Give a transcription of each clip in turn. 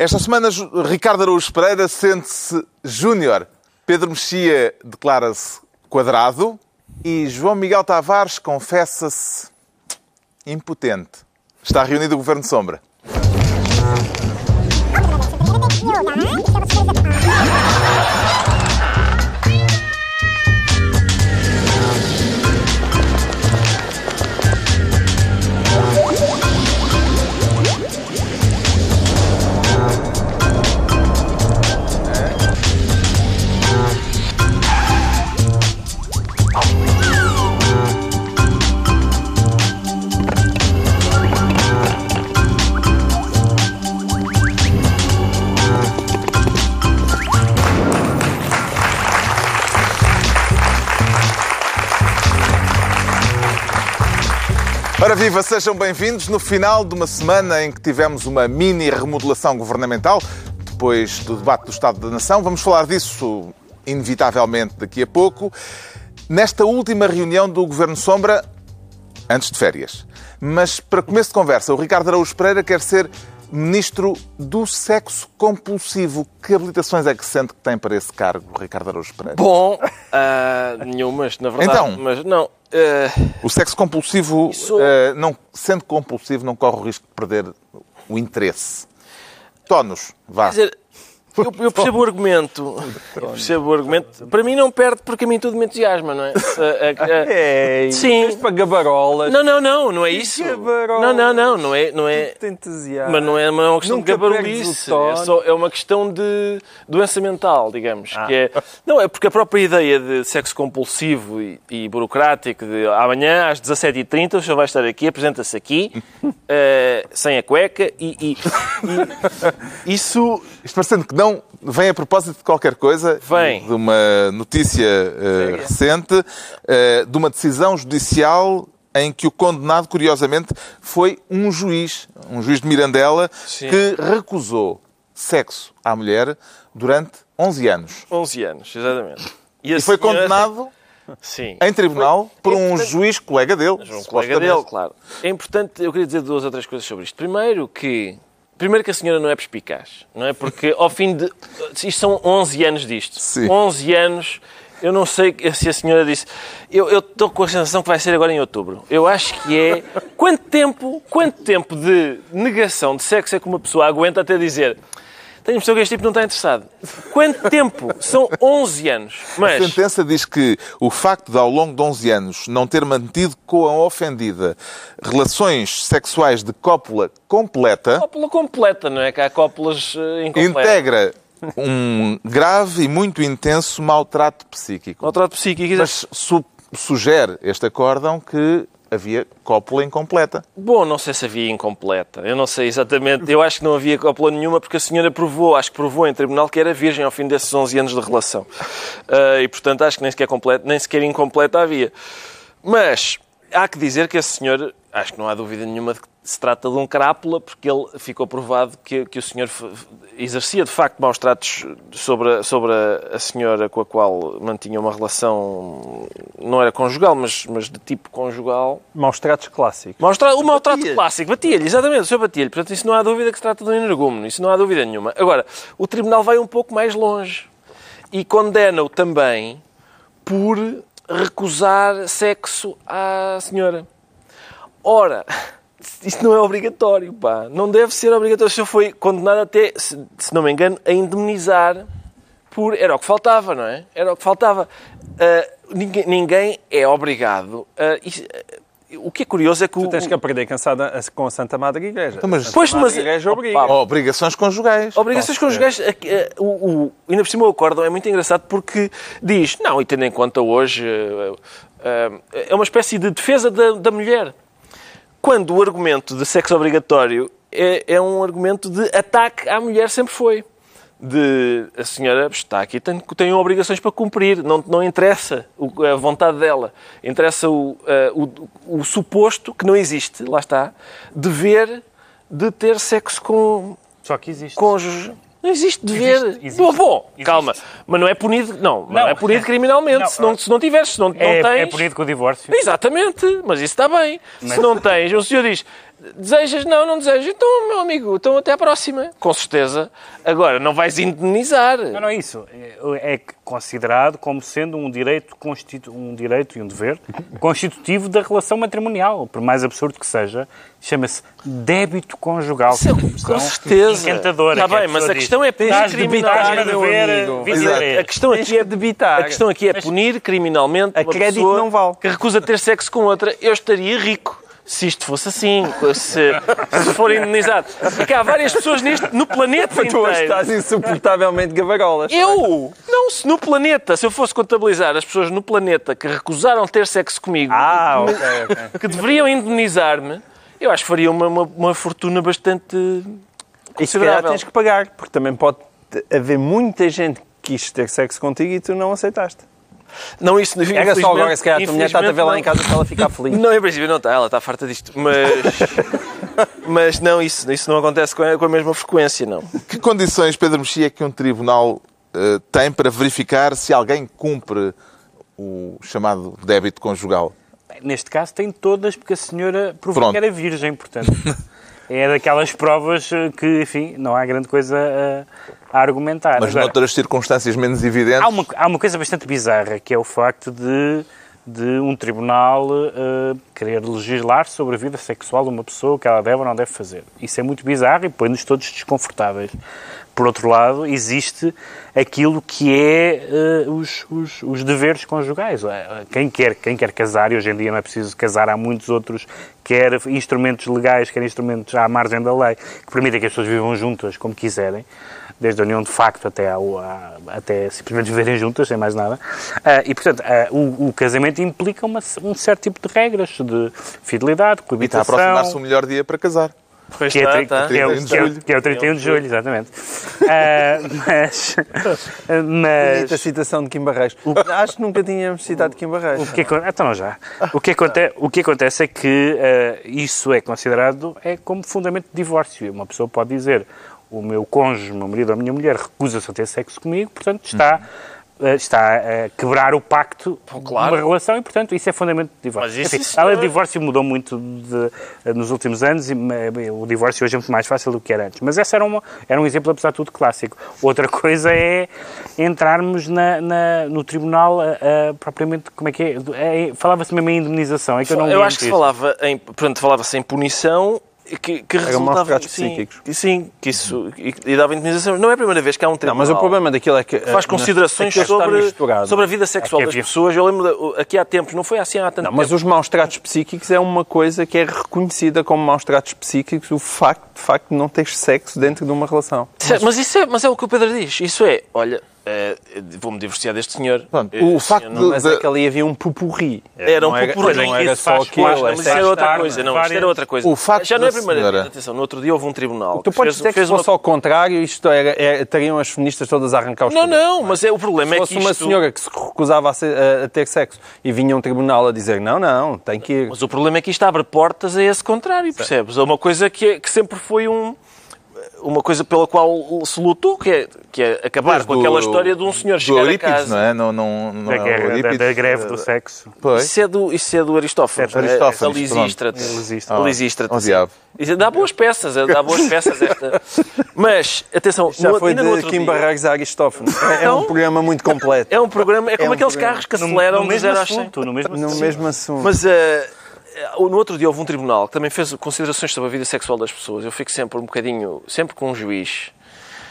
Esta semana, Ricardo Araújo Pereira sente-se júnior. Pedro Mexia declara-se quadrado. E João Miguel Tavares confessa-se impotente. Está reunido o Governo Sombra. Ora viva, sejam bem-vindos no final de uma semana em que tivemos uma mini remodelação governamental, depois do debate do Estado da Nação. Vamos falar disso inevitavelmente daqui a pouco. Nesta última reunião do Governo Sombra, antes de férias. Mas para começo de conversa, o Ricardo Araújo Pereira quer ser Ministro do Sexo Compulsivo. Que habilitações é que sente que tem para esse cargo, Ricardo Araújo Pereira? Bom, uh, nenhumas, na verdade. Então? Mas não. Uh, O sexo compulsivo, Isso- eh, não, sendo compulsivo, não corre o risco de perder o interesse. Tonos, vá. quer dizer, eu, eu percebo o argumento. Eu percebo o argumento. Para mim não perde porque a mim tudo me entusiasma, não é? A- a- a- É, Sim. para gabarolas. Não, não, não, não é isso. Não, não, não, não é. Não é... Entusiasma. Mas não é, uma questão Nunca de tono. é, só, é uma questão de doença mental, digamos. Ah. Que é, não, é porque a própria ideia de sexo compulsivo e, e burocrático, de amanhã às 17h30 o senhor vai estar aqui, apresenta-se aqui, eh, sem a cueca, e, e- e isso Isto parecendo que não vem a propósito de qualquer coisa, Vem. de uma notícia eh, recente, eh, de uma decisão judicial em que o condenado, curiosamente, foi um juiz, um juiz de Mirandela, Sim. que recusou sexo à mulher durante 11 anos. 11 anos, exatamente. a E foi senhora- condenado Sim. em tribunal por É um importante- juiz colega dele. um colega dele, claro. É importante, eu queria dizer duas ou três coisas sobre isto. Primeiro que... Primeiro que a senhora não é perspicaz, não é? Porque ao fim de... Isto são 11 anos disto. Sim. 11 anos... Eu não sei se a senhora disse... Eu estou com a sensação que vai ser agora em outubro. Eu acho que é... Quanto tempo, quanto tempo de negação de sexo é que uma pessoa aguenta até dizer... Tenho a impressão que este tipo não está interessado. Quanto tempo? São 11 anos. A Mas... sentença diz que o facto de, ao longo de 11 anos, não ter mantido com a ofendida relações sexuais de cópula completa, Cópula completa, não é? Que há cópulas eh, incompletas. integra um grave e muito intenso maltrato psíquico. Maltrato psíquico. Mas su- sugere este acórdão que havia cópula incompleta. Bom, não sei se havia incompleta. Eu não sei exatamente. Eu acho que não havia cópula nenhuma porque a senhora provou, acho que provou em tribunal que era virgem ao fim desses 11 anos de relação. Ah, e, portanto, acho que nem sequer, completa, nem sequer incompleta havia. Mas há que dizer que a senhora, acho que não há dúvida nenhuma de que se trata de um crápula porque ele ficou provado que, que o senhor exercia, de facto, maus tratos sobre, a, sobre a, a senhora com a qual mantinha uma relação, não era conjugal, mas, mas de tipo conjugal. Maus tratos clássicos. Maus tra- o maltrato clássico, batia-lhe, exatamente, o senhor batia-lhe. Portanto, isso não há dúvida que se trata de um energúmeno, isso não há dúvida nenhuma. Agora, o Tribunal vai um pouco mais longe e condena-o também por recusar sexo à senhora. Ora, isso não é obrigatório, pá. Não deve ser obrigatório. O senhor foi condenado até, se, se não me engano, a indemnizar por... Era o que faltava, não é? Era o que faltava. Ah, ninguém, ninguém é obrigado. ah, o que é curioso é que o... Tu tens que aprender cansada com a Santa Madre Igreja. Então, mas- Pois, mas- Igreja obriga. Opa, Obrigações conjugais. Obrigações conjugais, eh, eh, o, o, ainda por cima o acórdão é muito engraçado porque diz, não, e tendo em conta hoje, eh, eh, é uma espécie de defesa da, da mulher. Quando o argumento de sexo obrigatório é, é um argumento de ataque à mulher, sempre foi. De a senhora está aqui, tem, tem obrigações para cumprir, não, não interessa o- a vontade dela, interessa o, eh, o, o suposto, que não existe, lá está, dever de ter sexo com, Só que existe. cônjuge. Não existe dever. Existe, existe. Bom, Existe. calma. Mas não é punido, não, não, Não. é punido criminalmente. Não, se, não, se não tiveres, se não, não É, tens. é punido com o divórcio. Exatamente, mas isso está bem. Se não tens, o senhor diz, Desejas? Não, não desejo. Então, meu amigo, então até à próxima. Com certeza. Agora, não vais indenizar. Não, não é isso. É é considerado como sendo um direito, constitu... um direito e um dever constitutivo da relação matrimonial. Por mais absurdo que seja, chama-se débito conjugal. Isso é- é com certeza. Encantadora. Está a bem, mas a diz, questão é "Tens punir de debitar, criminalmente, meu dever, amigo." 23. A questão Tens aqui é debitar. A questão aqui é punir criminalmente A uma crédito pessoa não vale. que recusa ter sexo com outra. Eu estaria rico. Se isto fosse assim, se, se for indenizado. É que há várias pessoas neste, no planeta Tu inteiro. estás insuportavelmente gavarolas. Eu? Não, se no planeta, se eu fosse contabilizar as pessoas no planeta que recusaram ter sexo comigo, Ah, ok, ok. que deveriam indenizar-me, eu acho que faria uma, uma, uma fortuna bastante E se calhar considerável. tens que pagar, porque também pode haver muita gente que quis ter sexo contigo e tu não aceitaste. Não, isso Era só agora, se calhar a tua mulher está a ver lá em casa para ela ficar feliz. Não, em princípio não está, ela está farta disto. Mas, mas não, isso, isso não acontece com a, com a mesma frequência, não. Que condições, Pedro Mexia, é que um tribunal eh, tem para verificar se alguém cumpre o chamado débito conjugal? Neste caso tem todas, porque a senhora provou Pronto. que era virgem, portanto. é daquelas provas eh, que, enfim, não há grande coisa a, a argumentar. Mas Agora, noutras circunstâncias menos evidentes. há, uma, há uma coisa bastante bizarra, que é o facto de, de um tribunal eh, querer legislar sobre a vida sexual de uma pessoa, o que ela deve ou não deve fazer. Isso é muito bizarro e põe-nos todos desconfortáveis. Por outro lado, existe aquilo que é eh, os, os, os deveres conjugais. Eh, Quem quer, quem quer casar, e hoje em dia não é preciso casar, há muitos outros, quer instrumentos legais, quer instrumentos à margem da lei, que permitem que as pessoas vivam juntas como quiserem, desde a união de facto até, ao, a- até simplesmente viverem juntas, sem mais nada. Ah, e, portanto, ah, o, o casamento implica uma- um certo tipo de regras de fidelidade, E está a coabitação... aproximar-se o melhor dia para casar. Pois Que é, está, tri- está. que é o- 31 de que é o- que é o 31 de julho, exatamente. Ah, mas. Mas citação de Kim Barreiros. Acho que nunca tínhamos citado Kim Barreiros. o que, então já. O que, aconte, o que acontece é que ah, isso é considerado é como fundamento de divórcio. Uma pessoa pode dizer o meu cônjuge, o meu marido ou a minha mulher recusa-se a ter sexo comigo, portanto está, ah, está a quebrar o pacto de claro. uma relação e, portanto, isso é fundamento de divórcio. Enfim, a lei de divórcio mudou muito de- nos últimos anos e eh, o divórcio hoje é muito mais fácil do que era antes. Mas esse era, uma, era um exemplo, apesar de tudo, clássico. Outra coisa é entrarmos na, na- no tribunal a- a, propriamente, como é que é? É, Falava-se mesmo em indemnização, é que eu não Eu acho que se falava em, portanto, falava-se em punição que, que maus resultava tratos sim, sim, que isso e, e dava indemnização. Não é a primeira vez que há um Não, tribunal. mas o problema daquilo é que... faz eh, considerações sobre, sobre a vida sexual Aqui das havia- pessoas. Eu lembro, de- aqui há tempos, não foi assim há tanto Não, mas tempo. os maus tratos psíquicos é uma coisa que é reconhecida como maus tratos psíquicos, o facto, de facto de não teres sexo dentro de uma relação. Certo, Mas, isso é, mas é o que o Pedro diz. Isso é, olha, eh, vou-me divorciar deste senhor. Pronto, Eh, o facto senhor não- Mas de- é que ali havia um pupurri. Era um não era, pupurri. Não era só Mas mas isso era outra coisa, não, isto várias- era outra coisa. O facto Já não é a primeira senhora- vez. Atenção, no outro dia houve um tribunal. Tu que podes fez- dizer que se uma- fosse ao contrário, isto era, era- estariam as feministas todas a arrancar os Não, cabelos. não, mas é, o problema Se é fosse que uma isto... senhora que se recusava a, ser- a- a ter sexo e vinha um tribunal a dizer não, não, tem que ir. Mas o problema é que isto abre portas a esse contrário, percebes? É uma coisa que, é- que sempre foi um, uma coisa pela qual se lutou, que é, que é acabar Desde com aquela o- história de um senhor do chegar a Eurípides, casa. não é? Não, não, não Da, é guerra, da, da greve do sexo. Pois. Isso é do, isso é do Aristófanes. É do Aristófanes, É, a Lisístrate. A Oh, diabo. Isso dá boas peças, é, dá boas peças esta. Mas, atenção, Já no, foi no de outro Kim a Aristófanes. É, é um programa muito completo. é um programa, é como um aqueles programa. carros que No, aceleram no de mesmo 0 às 100. assunto, no mesmo No assunto. Mas eh, no outro dia houve um tribunal que também fez considerações sobre a vida sexual das pessoas. Eu fico sempre um bocadinho, sempre com um juiz,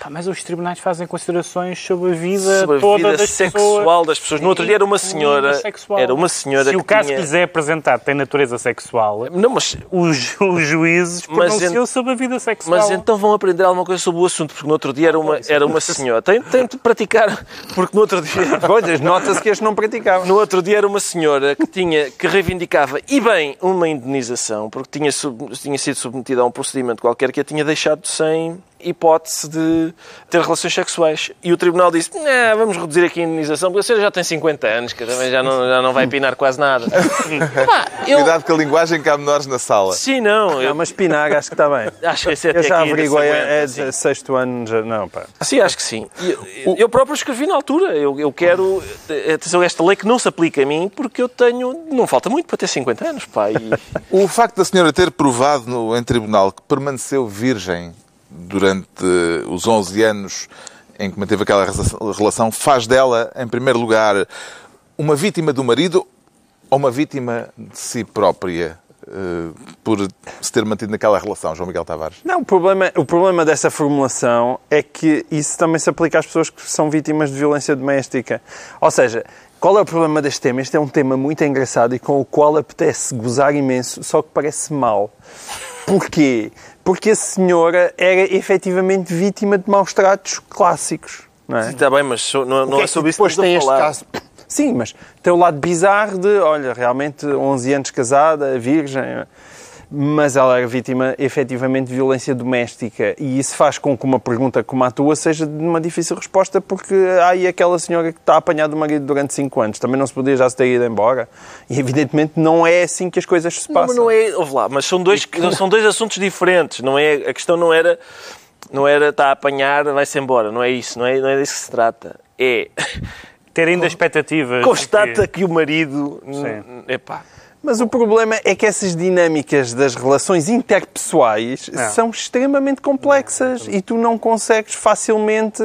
mas os tribunais fazem considerações sobre a vida sobre a toda vida das sexual pessoas. das pessoas. No outro dia era uma senhora, sexual. era uma senhora Se que o caso tinha... que lhes é apresentado tem natureza sexual, Não, mas, os, os juízes Mas pronunciam ent- sobre a vida sexual. mas então vão aprender alguma coisa sobre o assunto, porque no outro dia era uma, era uma senhora. Tem, tem de praticar, porque no outro dia... Pois, nota-se que este não praticava. No outro dia era uma senhora que, tinha, que reivindicava, e bem, uma indenização, porque tinha, sub- tinha sido submetida a um procedimento qualquer que a tinha deixado sem, hipótese de ter relações sexuais. E o Tribunal disse, nah, vamos reduzir aqui a indenização, porque a senhora já tem 50 anos, que também já não, já não vai pinar quase nada. Pá, eu... Cuidado com a linguagem que há menores na sala. Sim, não. Eu Não, mas Pinar acho que está bem. acho que esse é até Eu já averiguei, é sim. de sexto ano, já, não, pá. Sim, acho que sim. Eu, eu próprio escrevi na altura. Eu, eu quero. Atenção, esta lei que não se aplica a mim porque eu tenho. Não falta muito para ter 50 anos, pá. E, O facto da senhora ter provado no, em tribunal que permaneceu virgem durante os 11 anos em que manteve aquela relação faz dela, em primeiro lugar, uma vítima do marido ou uma vítima de si própria eh, por se ter mantido naquela relação, João Miguel Tavares? Não, o problema, o problema dessa formulação é que isso também se aplica às pessoas que são vítimas de violência doméstica. Ou seja, qual é o problema deste tema? Este é um tema muito engraçado e com o qual apetece gozar imenso, só que parece mal. Porquê? Porque a senhora era efetivamente vítima de maus tratos clássicos. Não é? está bem, mas não, não que é sobre que isso que depois tem estamos a este falar. caso. Sim, mas tem o lado bizarro de, olha, realmente 11 anos casada, virgem, mas ela era vítima efetivamente de violência doméstica e isso faz com que uma pergunta como a tua seja de uma difícil resposta porque há aí aquela senhora que está a apanhar do marido durante 5 anos, também não se podia já se ter ido embora e evidentemente não é assim que as coisas se Não, passam. mas não é. Ouve lá, mas são dois, são dois assuntos diferentes. Não é, a questão não era. Não era está a apanhar, vai-se embora. Não é isso. Não é, não é disso que se trata. É. Ter ainda expectativas. Constata que- que o marido. Sim. Epá. Mas o problema é que essas dinâmicas das relações interpessoais Não. são extremamente complexas e tu não consegues facilmente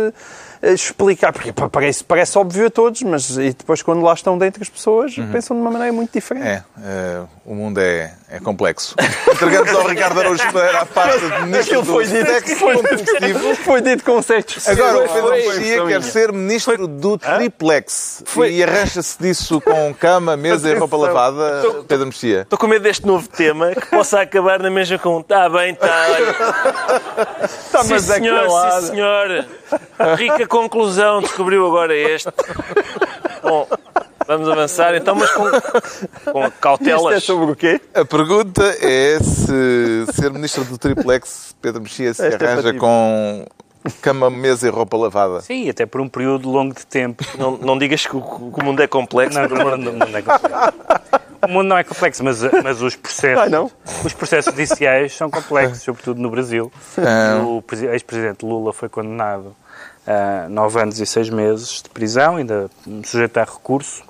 eh, explicar, porque parece, parece óbvio a todos, mas e depois quando lá estão dentro as pessoas pensam de uma maneira muito diferente. É, eh, o mundo é, é complexo. Entregamos ao Ricardo Araújo Pereira a pasta de foi dito, sexo foi, compulsivo. foi dito com certos Agora o Foi- Pedro foi- Mexia quer ser ministro do triplex Foi- e arranja-se disso com cama, mesa e roupa lavada, Pedro Mexia. Estou com medo deste novo tema que possa acabar na mesma com está bem, está. Tá, sim, mas senhor, sim, senhor. Rica conclusão, descobriu agora este. Bom, vamos avançar então, mas com, com Isto é cautelas. sobre o quê? A pergunta é se ser ministro do triplex, Pedro Mexia, se Esta é arranja ti. com cama, mesa e roupa lavada. Sim, até por um período longo de tempo. Não, não digas que o, que o mundo é complexo. Não, o mundo, o mundo é complexo. O mundo não é complexo, mas, mas os processos, Ah, não? os processos judiciais são complexos, sobretudo no Brasil. Ah. O presi- ex-presidente Lula foi condenado a nove anos e seis meses de prisão, ainda sujeito a recurso,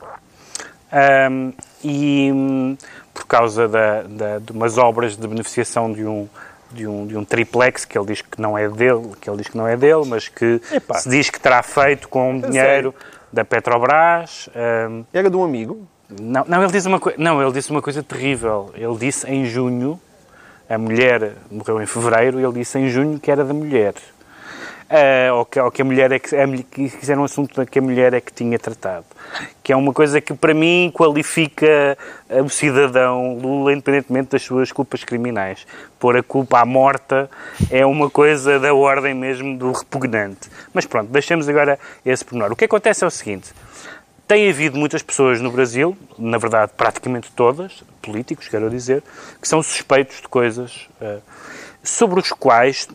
Ahm, e hum, por causa da, da- de umas obras de beneficiação de um, de, um, de um triplex que ele diz que não é dele, que ele diz que não é dele, mas que Epá. se diz que terá feito com dinheiro da Petrobras. ahm, Era de um amigo? não, não, ele disse uma não, ele disse uma coisa terrível. Ele disse em junho, a mulher morreu em fevereiro, ele disse em junho que era da mulher. Ah, ou, que, ou que a mulher é que, a, mulher- que era um assunto que a mulher é que tinha tratado. Que é uma coisa que para mim qualifica o cidadão Lula independentemente das suas culpas criminais. Pôr a culpa à morta é uma coisa da ordem mesmo do repugnante. Mas pronto, deixemos agora esse pormenor. O que acontece é o seguinte. Tem havido muitas pessoas no Brasil, na verdade praticamente todas, políticos, quero dizer, que são suspeitos de coisas eh, sobre os quais,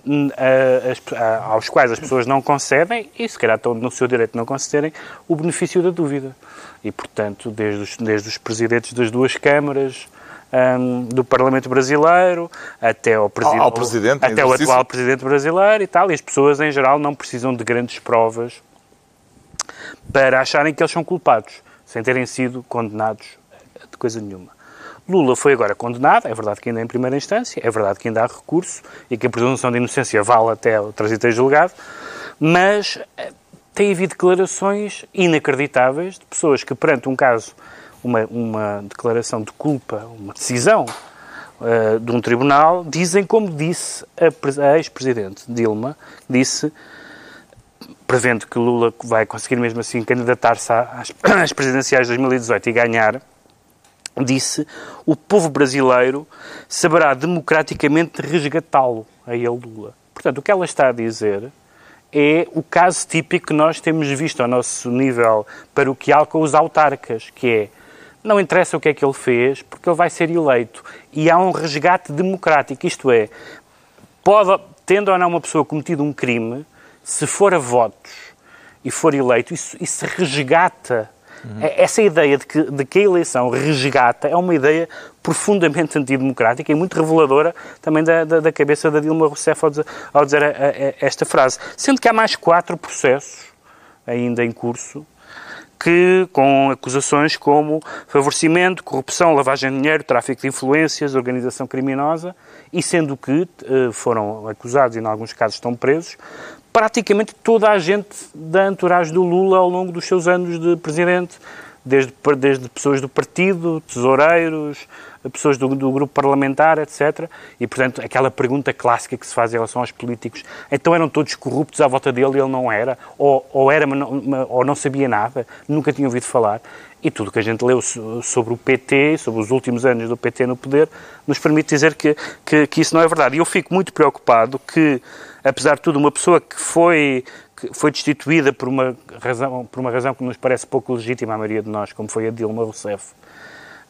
as- aos quais as pessoas não concedem, e se calhar estão no seu direito de não concederem, o benefício da dúvida. E, portanto, desde os, desde os presidentes das duas câmaras hum, do Parlamento Brasileiro até ao, presi- Ao- presidente até o atual presidente brasileiro e tal, e as pessoas em geral não precisam de grandes provas para acharem que eles são culpados, sem terem sido condenados de coisa nenhuma. Lula foi agora condenado, é verdade que ainda em primeira instância, é verdade que ainda há recurso e que a presunção de inocência vale até o trânsito julgado, mas eh, tem havido declarações inacreditáveis de pessoas que, perante um caso, uma, uma declaração de culpa, uma decisão eh, de um tribunal, dizem como disse a, a ex-presidente Dilma, disse prevendo que Lula vai conseguir mesmo assim candidatar-se às, às presidenciais de 2018 e ganhar, disse o povo brasileiro saberá democraticamente resgatá-lo, a ele Lula. Portanto, o que ela está a dizer é o caso típico que nós temos visto ao nosso nível paroquial com os autarcas, que é não interessa o que é que ele fez, porque ele vai ser eleito. E há um resgate democrático, isto é, pode, tendo ou não uma pessoa cometido um crime, se for a votos e for eleito, isso, isso resgata. Uhum. Essa ideia de que, de que a eleição resgata é uma ideia profundamente antidemocrática e muito reveladora também da, da, da cabeça da Dilma Rousseff ao dizer, ao dizer a, a, a esta frase. Sendo que há mais quatro processos ainda em curso que com acusações como favorecimento, corrupção, lavagem de dinheiro, tráfico de influências, organização criminosa, e sendo que eh, foram acusados e, em alguns casos, estão presos, praticamente toda a gente da entourage do Lula ao longo dos seus anos de presidente, desde, desde pessoas do partido, tesoureiros, pessoas do, do, grupo parlamentar, etc. E, portanto, aquela pergunta clássica que se faz em relação aos políticos, então eram todos corruptos à volta dele e ele não era? Ou, ou era, ou não sabia nada, nunca tinha ouvido falar? E tudo que a gente leu sobre o PT, sobre os últimos anos do PT no poder, nos permite dizer que, que, que isso não é verdade. E eu fico muito preocupado que, apesar de tudo, uma pessoa que foi que foi destituída por uma razão, por uma razão que nos parece pouco legítima à maioria de nós, como foi a Dilma Rousseff,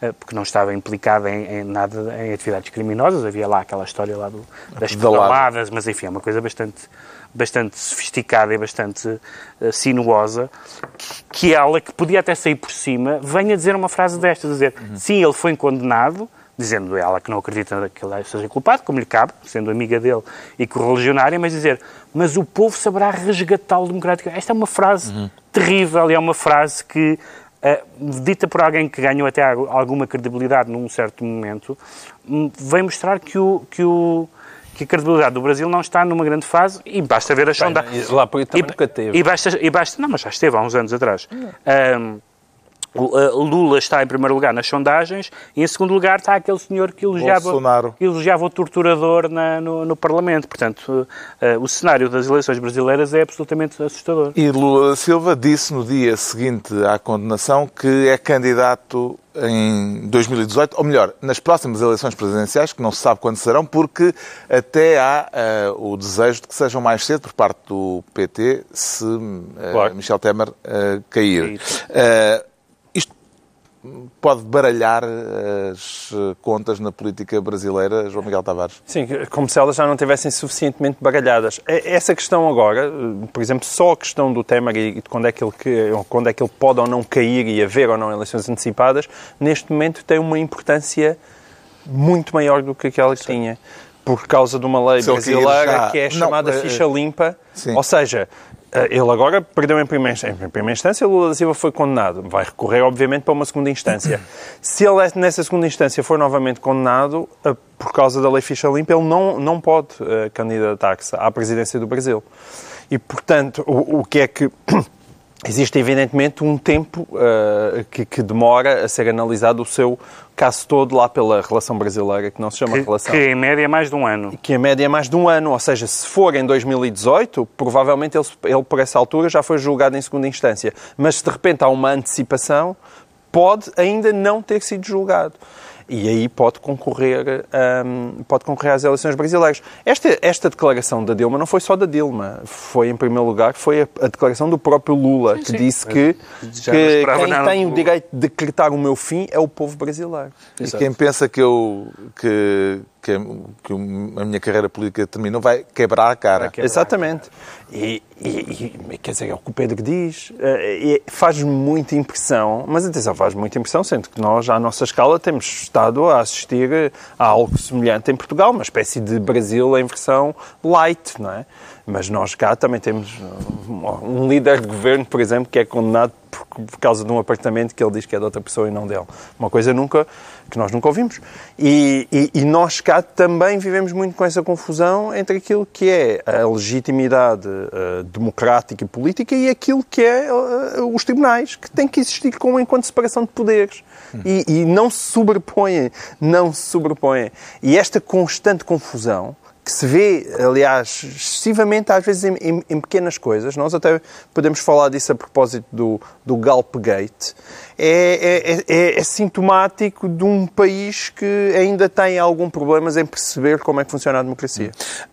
eh, porque não estava implicada em, em, nada em atividades criminosas, havia lá aquela história lá do, das pedaladas, mas enfim, é uma coisa bastante bastante sofisticada e bastante uh, sinuosa, que, que, ela, que podia até sair por cima, venha dizer uma frase destas, dizer, uhum. sim, ele foi condenado, dizendo ela que não acredita que ele seja culpado, como lhe cabe, sendo amiga dele e correligionária, mas dizer, mas o povo saberá resgatá-lo democraticamente. Esta é uma frase uhum. terrível e é uma frase que, uh, dita por alguém que ganhou até alguma credibilidade num certo momento, um, vem mostrar que o, que o que a credibilidade do Brasil não está numa grande fase e basta ver as sondagens. Lá por também e, nunca teve. E basta, e basta, não, mas já esteve há uns anos atrás. Um, Lula está em primeiro lugar nas sondagens e em segundo lugar está aquele senhor que elogiava, que elogiava o torturador na, no, no, Parlamento. Portanto, uh, o cenário das eleições brasileiras é absolutamente assustador. E Lula da Silva disse no dia seguinte à condenação que é candidato em 2018, ou melhor, nas próximas eleições presidenciais, que não se sabe quando serão, porque até há uh, o desejo de que sejam mais cedo por parte do PT se uh, claro. Michel Temer cair pode baralhar as contas na política brasileira, João Miguel Tavares? Sim, como se elas já não tivessem suficientemente baralhadas. Essa questão agora, por exemplo, só a questão do Temer e de quando é que ele, quando é que ele pode ou não cair e haver ou não eleições antecipadas, neste momento tem uma importância muito maior do que aquela que Sim. tinha por causa de uma lei brasileira que é chamada não, ficha limpa. Sim. Ou seja, eh, ele agora perdeu em primeira instância. Em primeira instância, Lula da Silva foi condenado. Vai recorrer, obviamente, para uma segunda instância. Se ele, nessa segunda instância, for novamente condenado, eh, por causa da lei ficha limpa, ele não, não pode uh, candidatar-se à presidência do Brasil. E, portanto, o, o que é que Existe, evidentemente, um tempo uh, que, que, demora a ser analisado o seu caso todo lá pela relação brasileira, que não se chama que, relação. Que em média é mais de um ano. Que em média é mais de um ano. Ou seja, se for em 2018, provavelmente ele, ele por essa altura já foi julgado em segunda instância. Mas se de repente há uma antecipação, pode ainda não ter sido julgado e aí pode concorrer, um, pode concorrer às eleições brasileiras. Esta, esta declaração da Dilma não foi só da Dilma, foi, em primeiro lugar, foi a, a declaração do próprio Lula, sim, que sim. disse que, que quem tem o direito de decretar o meu fim é o povo brasileiro. E Exato. quem pensa que eu... Que que, a minha carreira política terminou, vai quebrar a cara. Quebrar Exatamente. E, e, e, quer dizer, é o que o Pedro diz. Uh, faz muita impressão, mas atenção, faz muita impressão, sendo que nós, à nossa escala, temos estado a assistir a algo semelhante em Portugal, uma espécie de Brasil em versão light, não é? Mas nós cá também temos um líder de governo, por exemplo, que é condenado por, por, causa de um apartamento que ele diz que é de outra pessoa e não dele. Uma coisa nunca, que nós nunca ouvimos. E, e, e nós cá também vivemos muito com essa confusão entre aquilo que é a legitimidade uh, democrática e política e aquilo que é uh, os tribunais, que têm que existir com enquanto separação de poderes. Hum. E, e não se sobrepõem, não se sobrepõem. E esta constante confusão que se vê, aliás, excessivamente, às vezes, em, em, em, pequenas coisas. Nós até podemos falar disso a propósito do, do Galpgate. É, é, é, é, sintomático de um país que ainda tem algum problemas em perceber como é que funciona a democracia.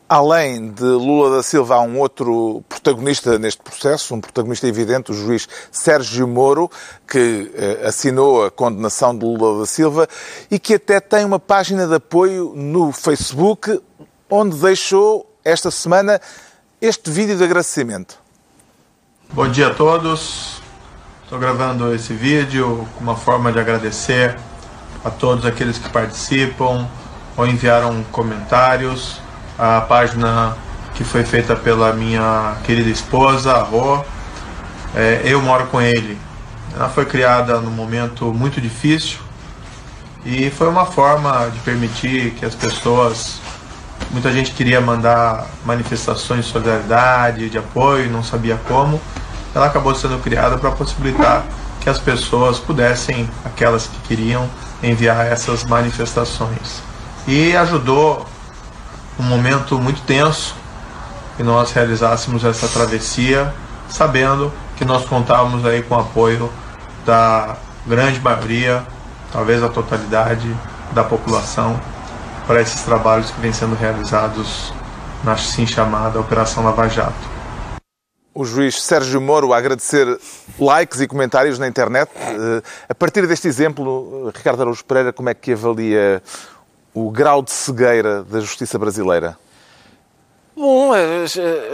Além de Lula da Silva, há um outro protagonista neste processo, um protagonista evidente, o juiz Sérgio Moro, que eh, assinou a condenação de Lula da Silva e que até tem uma página de apoio no Facebook onde deixou esta semana este vídeo de agradecimento. Bom dia a todos. Estou gravando esse vídeo com uma forma de agradecer a todos aqueles que participam ou enviaram comentários. A página que foi feita pela minha querida esposa, a Rô. É, eu moro com ele. Ela foi criada num momento muito difícil e foi uma forma de permitir que as pessoas. Muita gente queria mandar manifestações de solidariedade, de apoio, não sabia como. Ela acabou sendo criada para possibilitar que as pessoas pudessem, aquelas que queriam, enviar essas manifestações. E ajudou um momento muito tenso que nós realizássemos essa travessia, sabendo que nós contávamos aí com o apoio da grande maioria, talvez a totalidade da população para esses trabalhos que vêm sendo realizados na assim chamada Operação Lava Jato. O juiz Sérgio Moro a agradecer likes e comentários na internet. Eh, A partir deste exemplo, Ricardo Araújo Pereira, como é que avalia o grau de cegueira da justiça brasileira? Bom, é, é,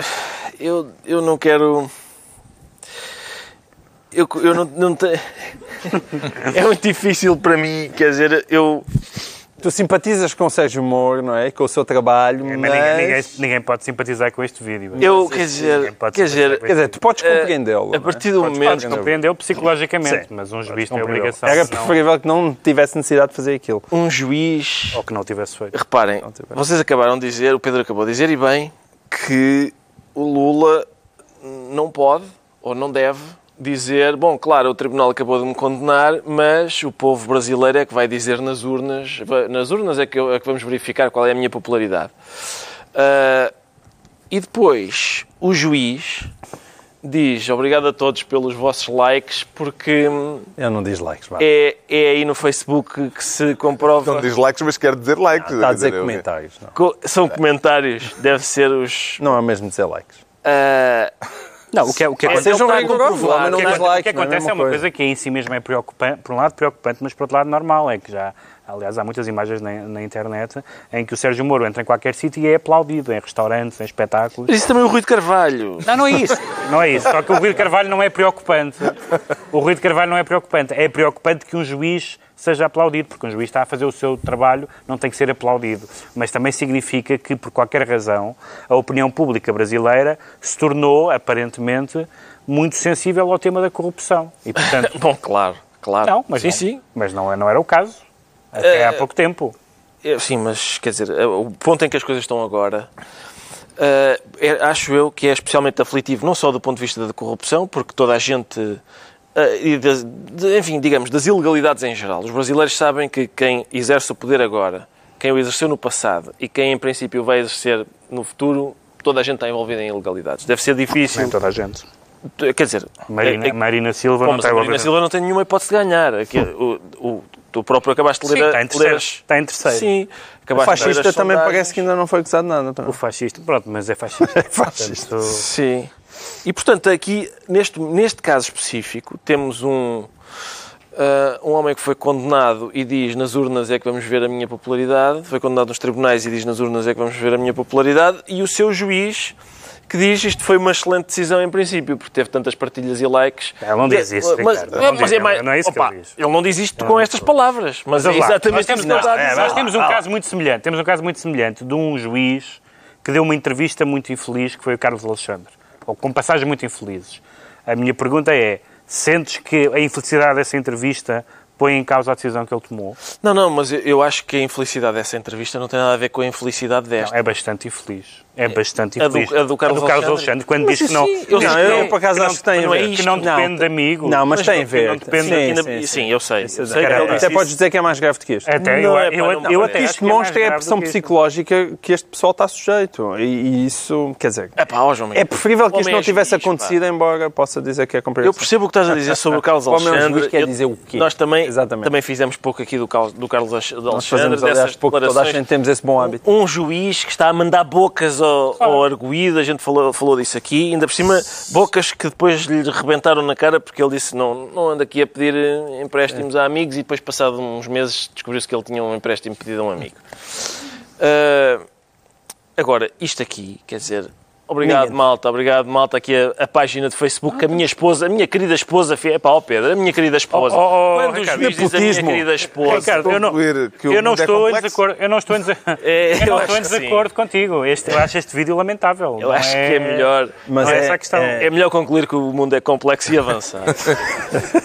eu, eu não quero. Eu, eu não, não tenho. É muito difícil para mim, quer dizer, eu. Tu simpatizas com o Sérgio Moro, não é? Com o seu trabalho, mas... Mas ninguém, ninguém- ninguém pode simpatizar com este vídeo. Eu, quer dizer, pode quer dizer, Quer dizer, tu podes compreendê-lo. a é? partir do Podes momento- Podes compreendeu psicologicamente, Sim. mas um juiz tem a compreendê-lo. obrigação. Era preferível que não tivesse necessidade de fazer aquilo. um juiz. Ou que não tivesse feito. Reparem, tiver. vocês acabaram de dizer, o Pedro acabou de dizer, e bem, que o Lula não pode ou não deve dizer, bom, claro, o Tribunal acabou de me condenar, mas o povo brasileiro é que vai dizer nas urnas, nas urnas é que, eu- é que vamos verificar qual é a minha popularidade. Ah, e depois, o juiz diz, obrigado a todos pelos vossos likes, porque Eu não diz likes, vá. é, é aí no Facebook que se comprova... Não diz likes, mas quer dizer likes. Está a dizer comentários. Não, Co- São comentários, deve ser os. não é mesmo dizer likes. ah, Não, o que, é- o que É, acontece, não o dás aconte- o que não é acontece é uma coisa. que em si mesmo é preocupante, por um lado preocupante, mas por outro lado normal, é que já, aliás, há muitas imagens na, na internet em que o Sérgio Moro entra em qualquer sítio e é aplaudido, em restaurantes, em espetáculos. mas isso também é o Rui de Carvalho. Não, não é isso. Não é isso. Só que o Rui de Carvalho não é preocupante. O Rui de Carvalho não é preocupante. É preocupante que um juiz seja aplaudido, porque um juiz está a fazer o seu trabalho, não tem que ser aplaudido. Mas também significa que, por qualquer razão, a opinião pública brasileira se tornou, aparentemente, muito sensível ao tema da corrupção. E, portanto, Bom, claro, claro. não, mas sim, não, sim. Mas não, é- não era o caso. Até há pouco tempo. Sim, mas quer dizer, o ponto em que as coisas estão agora. ah, é- acho eu que é especialmente aflitivo, não só do ponto de vista da corrupção, porque toda a gente. ah, e das- de- enfim, digamos, das ilegalidades em geral. Os brasileiros sabem que quem exerce o poder agora, quem o exerceu no passado e quem em princípio vai exercer no futuro, toda a gente está envolvida em ilegalidades. Deve ser difícil. Nem toda a gente. Quer dizer, Marina, é- é- Marina Silva não tem a Marina. Silva não tem nenhuma hipótese de ganhar. Aqui, o, o- tu próprio acabaste de Sim, ler. a- está em terceiro. Está em terceiro. Sim. O Acabaste ler fascista as também sondagens. parece que ainda não foi acusado de nada. também. O fascista, pronto, mas é fascista. é fascista. Sim. E, portanto, aqui, neste, neste caso específico, temos um, ah, um homem que foi condenado e diz nas urnas é que vamos ver a minha popularidade, foi condenado nos tribunais e diz nas urnas é que vamos ver a minha popularidade, e o seu juiz que diz isto foi uma excelente decisão em princípio, porque teve tantas partilhas e likes. Ele não diz isso, mas. Não mas diz, é mais, não é isso que opa, ele diz. Ele não diz isto com estas palavras, mas, é Mas, lá, exatamente nós temos, que não, é, nós um caso muito semelhante. Temos um caso muito semelhante de um juiz que deu uma entrevista muito infeliz, que foi o Carlos Alexandre, ou com passagens muito infelizes. A minha pergunta é: sentes que a infelicidade dessa entrevista põe em causa a decisão que ele tomou? Não, não, mas eu, eu acho que a infelicidade dessa entrevista não tem nada a ver com a infelicidade desta. Não, é bastante infeliz. É bastante A do- infeliz. a do Carlos Alexandre? Alexandre, quando Mas diz que não. eu não- é. por acaso acho que tem não é a ver. que não depende de amigo. Não, mas tem a ver. Não depende Sim, na- sim, sim, sim. eu sei. Isso é sei Cara, ele Até podes dizer que é mais grave do que isto. Até Não eu, é, eu, eu, não, eu até Isto acho que é mais demonstra é a do pressão psicológica que este pessoal está sujeito. E, e isso, quer dizer, É pá, ó, João é preferível que isto não é tivesse acontecido, embora possa dizer que é Eu compreensível. percebo o que estás a dizer sobre o Carlos é um Alexandre. quer Eu- dizer o quê? Nós também, Exatamente. também fizemos pouco aqui do, Carlos- do Carlos Alex- Nós Alexandre, fazemos, aliás, pouco, toda a gente temos esse bom hábito. Um juiz que está a mandar bocas ao, ao arguído, a gente falou, falou disso aqui, ainda por cima, bocas que depois lhe rebentaram na cara porque ele disse não, não anda aqui a pedir eh, empréstimos a amigos e depois, passado uns meses, descobriu-se que ele tinha um empréstimo pedido a um amigo. Ah, Agora, isto aqui, quer dizer, obrigado Ninguém. malta, obrigado malta, aqui a, a página de Facebook, que a minha esposa, a minha querida esposa, é pá, ó Pedro, a minha querida esposa. Oh, oh, oh, Quando os Ricardo, juízes dizem a minha querida esposa, Ricardo, eu não, concluir que o eu não mundo é estou em complexo? desacordo. Eu não estou em, É, eu não estou em desacordo contigo. Este, eu acho este vídeo lamentável. eu acho que é melhor, Mas é é- essa a questão. é- é melhor concluir que o mundo é complexo e avançar.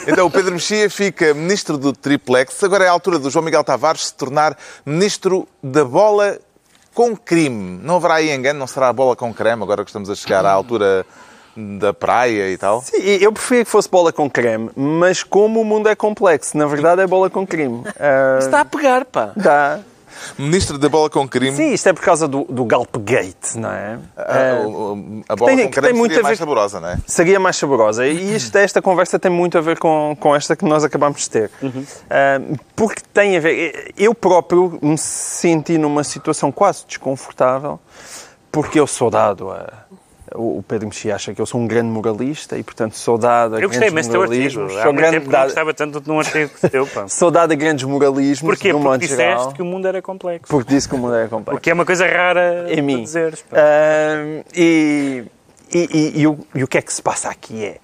Então, o Pedro Mexia fica ministro do triplex. Agora é a altura do João Miguel Tavares se tornar ministro da bola com crime. Não haverá aí engano, não será a bola com creme, agora que estamos a chegar à altura da praia e tal. Sim, eu preferia que fosse bola com creme, mas como o mundo é complexo, na verdade é bola com creme. Ah, Está a pegar, pá. dá. Ministro da bola com crime. Sim, isto é por causa do, do Galpgate, não é? Ah, o- o- a bola tem- com que creme tem muito seria a mais ver- saborosa, não é? Seria mais saborosa. E isto, esta conversa tem muito a ver com, com esta que nós acabamos de ter. Ah, porque tem a ver. Eu próprio me senti numa situação quase desconfortável, porque eu sou dado a. O Pedro Mexia acha que eu sou um grande moralista e, portanto, sou dado a Eu gostei grandes moralismos. Há Sou, grande, que dado, gostava tanto de um artigo teu, pá. sou dado a grandes moralismos Porquê? um Porque modo disseste geral. que o mundo era complexo. Porque disse que o mundo era complexo. Porque é uma coisa rara em mim. de dizeres. pá. Ahm, e, e, e- e o, e o que é que se passa aqui é,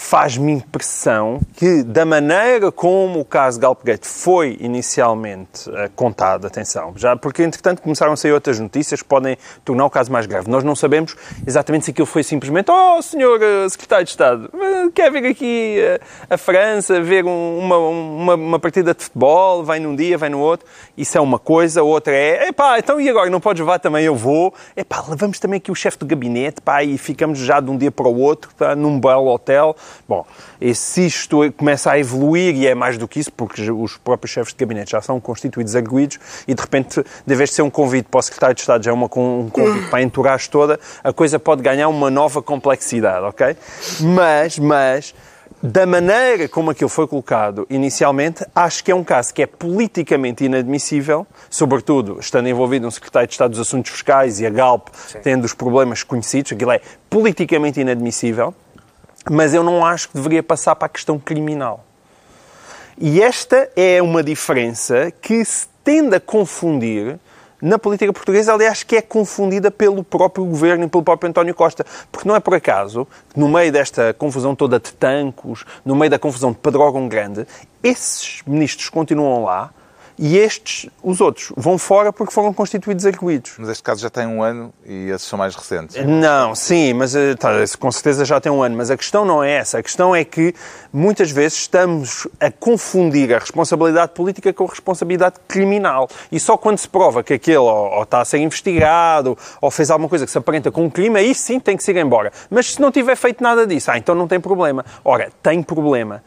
faz-me impressão que da maneira como o caso Galpgate foi inicialmente eh, contado, atenção, já porque entretanto começaram a sair outras notícias que podem tornar o caso mais grave. Nós não sabemos exatamente se aquilo foi simplesmente oh, senhor eh, secretário de Estado, eh, quer vir aqui eh, a França ver um- uma, uma, uma partida de futebol, vai num dia, vai no outro. Isso é uma coisa, outra é, epá, então e agora, não podes levar também, eu vou. Epá, levamos também aqui o chefe do gabinete, pá, e ficamos já de um dia para o outro, num belo hotel. Bom, e se isto começa a evoluir, e é mais do que isso, porque os próprios chefes de gabinete já são constituídos arguídos, e de repente, de vez de ser um convite para o secretário de Estado, já é uma, um convite para a entourage toda, a coisa pode ganhar uma nova complexidade, ok? Mas, mas, da maneira como aquilo foi colocado inicialmente, acho que é um caso que é politicamente inadmissível, sobretudo estando envolvido um secretário de Estado dos Assuntos Fiscais e a Galp tendo os problemas conhecidos, aquilo é politicamente inadmissível, mas eu não acho que deveria passar para a questão criminal. E esta é uma diferença que se tende a confundir na política portuguesa, aliás, que é confundida pelo próprio governo e pelo próprio António Costa. Porque não é por acaso que, no meio desta confusão toda de tancos, no meio da confusão de Pedrógão Grande, esses ministros continuam lá e estes, os outros, vão fora porque foram constituídos arguídos. Mas este caso já tem um ano e esses são mais recentes. Não, sim, mas eh, tá, com certeza já tem um ano. Mas a questão não é essa. A questão é que muitas vezes estamos a confundir a responsabilidade política com a responsabilidade criminal. E só quando se prova que aquele ou, ou está a ser investigado ou fez alguma coisa que se aparenta com um crime, aí sim tem que se ir embora. Mas se não tiver feito nada disso, ah, então não tem problema. Ora, tem problema.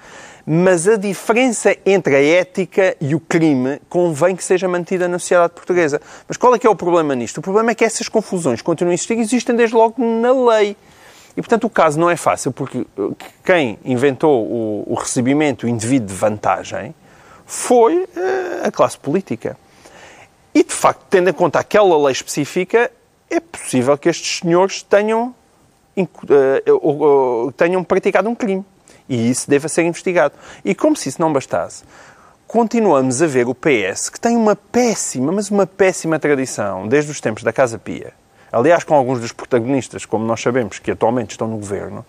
Mas a diferença entre a ética e o crime convém que seja mantida na sociedade portuguesa. Mas qual é que é o problema nisto? O problema é que essas confusões continuam a existir e existem desde logo na lei. E, portanto, o caso não é fácil, porque uh, quem inventou o, o recebimento indevido de vantagem foi uh, a classe política. E, de facto, tendo em conta aquela lei específica, é possível que estes senhores tenham, eh, tenham praticado um crime. E isso deva ser investigado. E como se isso não bastasse, continuamos a ver o PS, que tem uma péssima, mas uma péssima tradição, desde os tempos da Casa Pia. Aliás, com alguns dos protagonistas, como nós sabemos, que atualmente estão no governo,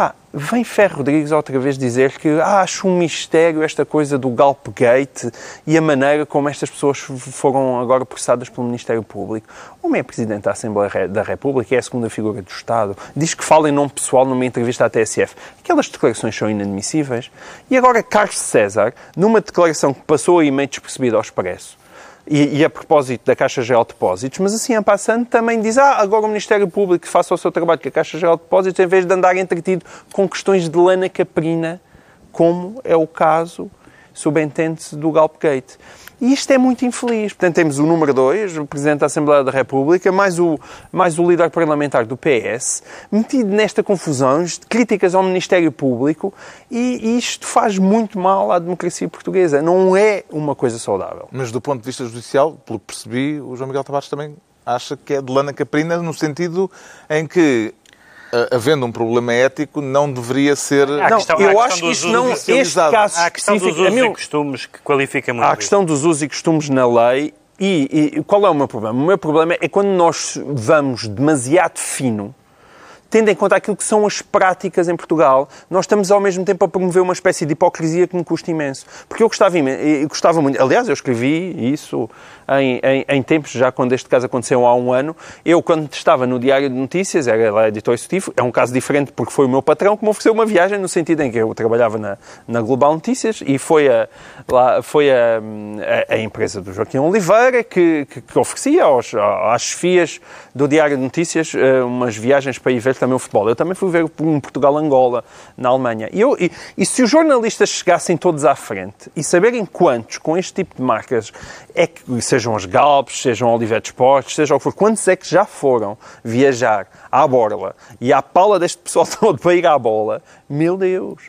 Pá, vem Ferro Rodrigues outra vez dizer que ah, acho um mistério esta coisa do Galpgate e a maneira como estas pessoas foram agora processadas pelo Ministério Público. O homem é Presidente da Assembleia da República, é a segunda figura do Estado. Diz que fala em nome pessoal numa entrevista à TSF. Aquelas declarações são inadmissíveis. E agora Carlos César, numa declaração que passou aí meio despercebida ao Expresso, e, e a propósito da Caixa Geral de Depósitos, mas assim, a passando, também diz, ah, agora o Ministério Público faça o seu trabalho com a Caixa Geral de Depósitos, em vez de andar entretido com questões de lana caprina, como é o caso, subentende-se, do Galpgate. E isto é muito infeliz. Portanto, temos o número 2, o Presidente da Assembleia da República, mais o, mais o líder parlamentar do PS, metido nesta confusão, de críticas ao Ministério Público, e isto faz muito mal à democracia portuguesa. Não é uma coisa saudável. Mas do ponto de vista judicial, pelo que percebi, o João Miguel Tavares também acha que é de lana caprina, no sentido em que, havendo um problema ético, não deveria ser... Não, questão- há a eu questão acho que dos isto não, usos- este caso Há a questão dos usos e costumes que qualifica muito. há a questão dos usos e costumes na lei E, e qual é o meu problema? O meu problema é quando nós vamos demasiado fino tendo em conta aquilo que são as práticas em Portugal, nós estamos ao mesmo tempo a promover uma espécie de hipocrisia que me custa imenso. Porque eu gostava, eu gostava muito, aliás, eu escrevi isso em, em, em, tempos, já quando este caso aconteceu há um ano. Eu, quando estava no Diário de Notícias, era lá editor executivo, é um caso diferente porque foi o meu patrão que me ofereceu uma viagem, no sentido em que eu trabalhava na, na Global Notícias e foi a, lá, foi a, a, a empresa do Joaquim Oliveira que, que, que oferecia aos, às chefias do Diário de Notícias eh, umas viagens para ver também o futebol. Eu também fui ver um Portugal-Angola na Alemanha. E, eu, e, e se os jornalistas chegassem todos à frente e saberem quantos, com este tipo de marcas, é que, sejam as Galpes, sejam Oliveira Esportes, seja o que for, quantos é que já foram viajar à borla e à pala deste pessoal todo para ir à bola? Meu Deus!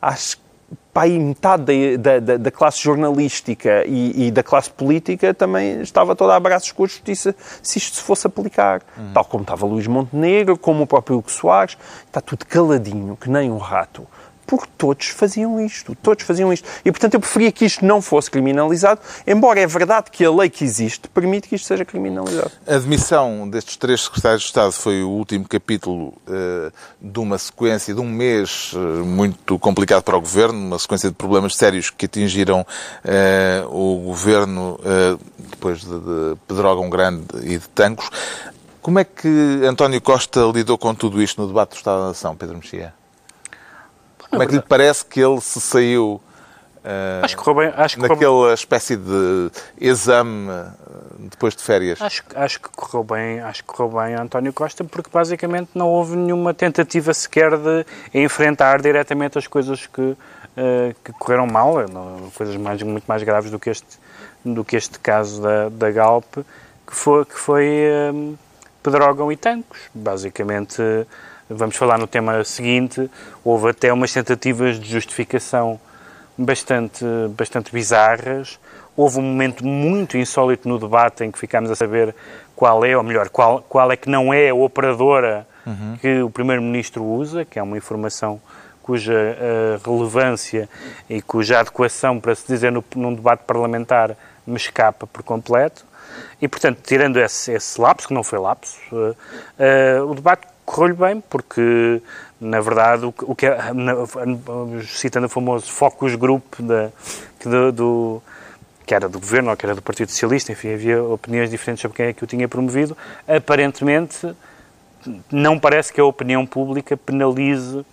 Acho que aí metade da, da, da, classe jornalística e, e, da classe política também estava toda a braços com a justiça se isto se fosse aplicar. Uhum. Tal como estava Luís Montenegro, como o próprio Hugo Soares, está tudo caladinho, que nem um rato porque todos faziam isto, todos faziam isto. E, portanto, eu preferia que isto não fosse criminalizado, embora é verdade que a lei que existe permite que isto seja criminalizado. A admissão destes três secretários de Estado foi o último capítulo uh, de uma sequência de um mês uh, muito complicado para o Governo, uma sequência de problemas sérios que atingiram uh, o Governo depois de, de Pedrógão Grande e de Tancos. Como é que António Costa lidou com tudo isto no debate do Estado da Nação, Pedro Mexia? Como é que lhe parece que ele se saiu uh, acho que correu bem, acho que naquela correu... espécie de exame uh, depois de férias? Acho, acho que correu bem, acho que correu bem António Costa, porque basicamente não houve nenhuma tentativa sequer de enfrentar diretamente as coisas que, uh, que correram mal, coisas mais, muito mais graves do que este, do que este caso da, da Galp, que foi, que foi Pedrógão e Tancos. Basicamente vamos falar no tema seguinte, houve até umas tentativas de justificação bastante, bastante bizarras. Houve um momento muito insólito no debate em que ficámos a saber qual é, ou melhor, qual, qual é que não é a operadora uhum. que o Primeiro-Ministro usa, que é uma informação cuja uh, relevância e cuja adequação, para se dizer, no, num debate parlamentar me escapa por completo. E, portanto, tirando esse, esse lapso, que não foi lapso, uh, uh, o debate correu-lhe bem, porque, na verdade, o, o que é, na, citando o famoso focus group da, que, do, do, que era do governo ou que era do Partido Socialista, enfim, havia opiniões diferentes sobre quem é que o tinha promovido, aparentemente não parece que a opinião pública penalize,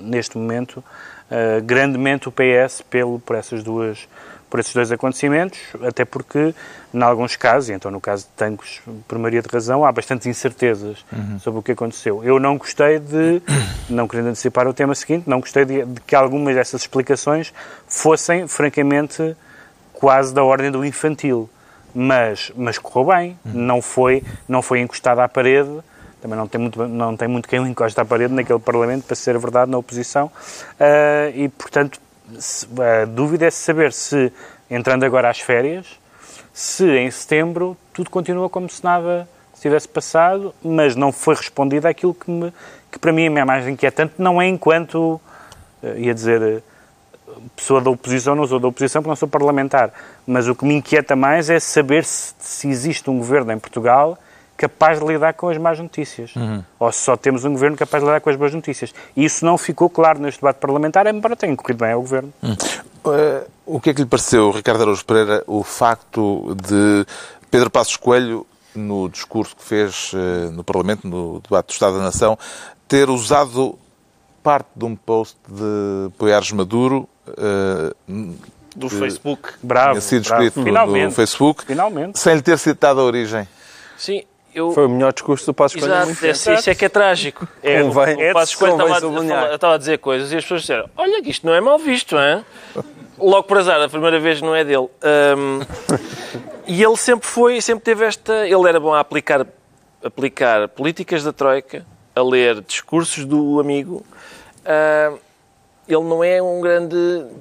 neste momento, uh, grandemente o PS pelo, por essas duas por esses dois acontecimentos, até porque, em alguns casos, e então no caso de Tancos, por maioria de razão, há bastantes incertezas uhum. sobre o que aconteceu. Eu não gostei de, não querendo antecipar o tema seguinte, não gostei de, de, que algumas dessas explicações fossem, francamente, quase da ordem do infantil. Mas, mas correu bem, uhum. não, foi, não foi encostado à parede, também não tem muito, não tem muito quem o encosta à parede naquele Parlamento, para ser verdade, na oposição, uh, e, portanto, a dúvida é saber se, entrando agora às férias, se em setembro tudo continua como se nada tivesse passado, mas não foi respondido àquilo que, me, que para mim é mais inquietante, não é enquanto, eh, ia dizer, eh, pessoa da oposição, não sou da oposição porque não sou parlamentar, mas o que me inquieta mais é saber se, se existe um governo em Portugal capaz de lidar com as más notícias. Uhum. Ou se só temos um governo capaz de lidar com as boas notícias. E isso não ficou claro neste debate parlamentar, embora tenha corrido bem ao governo. Uhum. Uh, o que é que lhe pareceu, Ricardo Araújo Pereira, o facto de Pedro Passos Coelho, no discurso que fez uh, no Parlamento, no debate do Estado da Nação, ter usado parte de um post de Poiares Maduro uh, do Facebook. Bravo, tinha sido bravo. escrito Finalmente. no Facebook, Finalmente. sem lhe ter citado a origem. Sim, eu... Foi o melhor discurso do Passos Coelho. Exato, é, isso é que é trágico. É, convém, o, o Passos Coelho estava, estava, a dizer coisas e as pessoas disseram, olha que isto não é mal visto, hein? Logo por azar, a primeira vez não é dele. Um, e ele sempre foi, sempre teve esta... Ele era bom a aplicar, aplicar políticas da Troika, a ler discursos do amigo. Uh, ele não é um grande,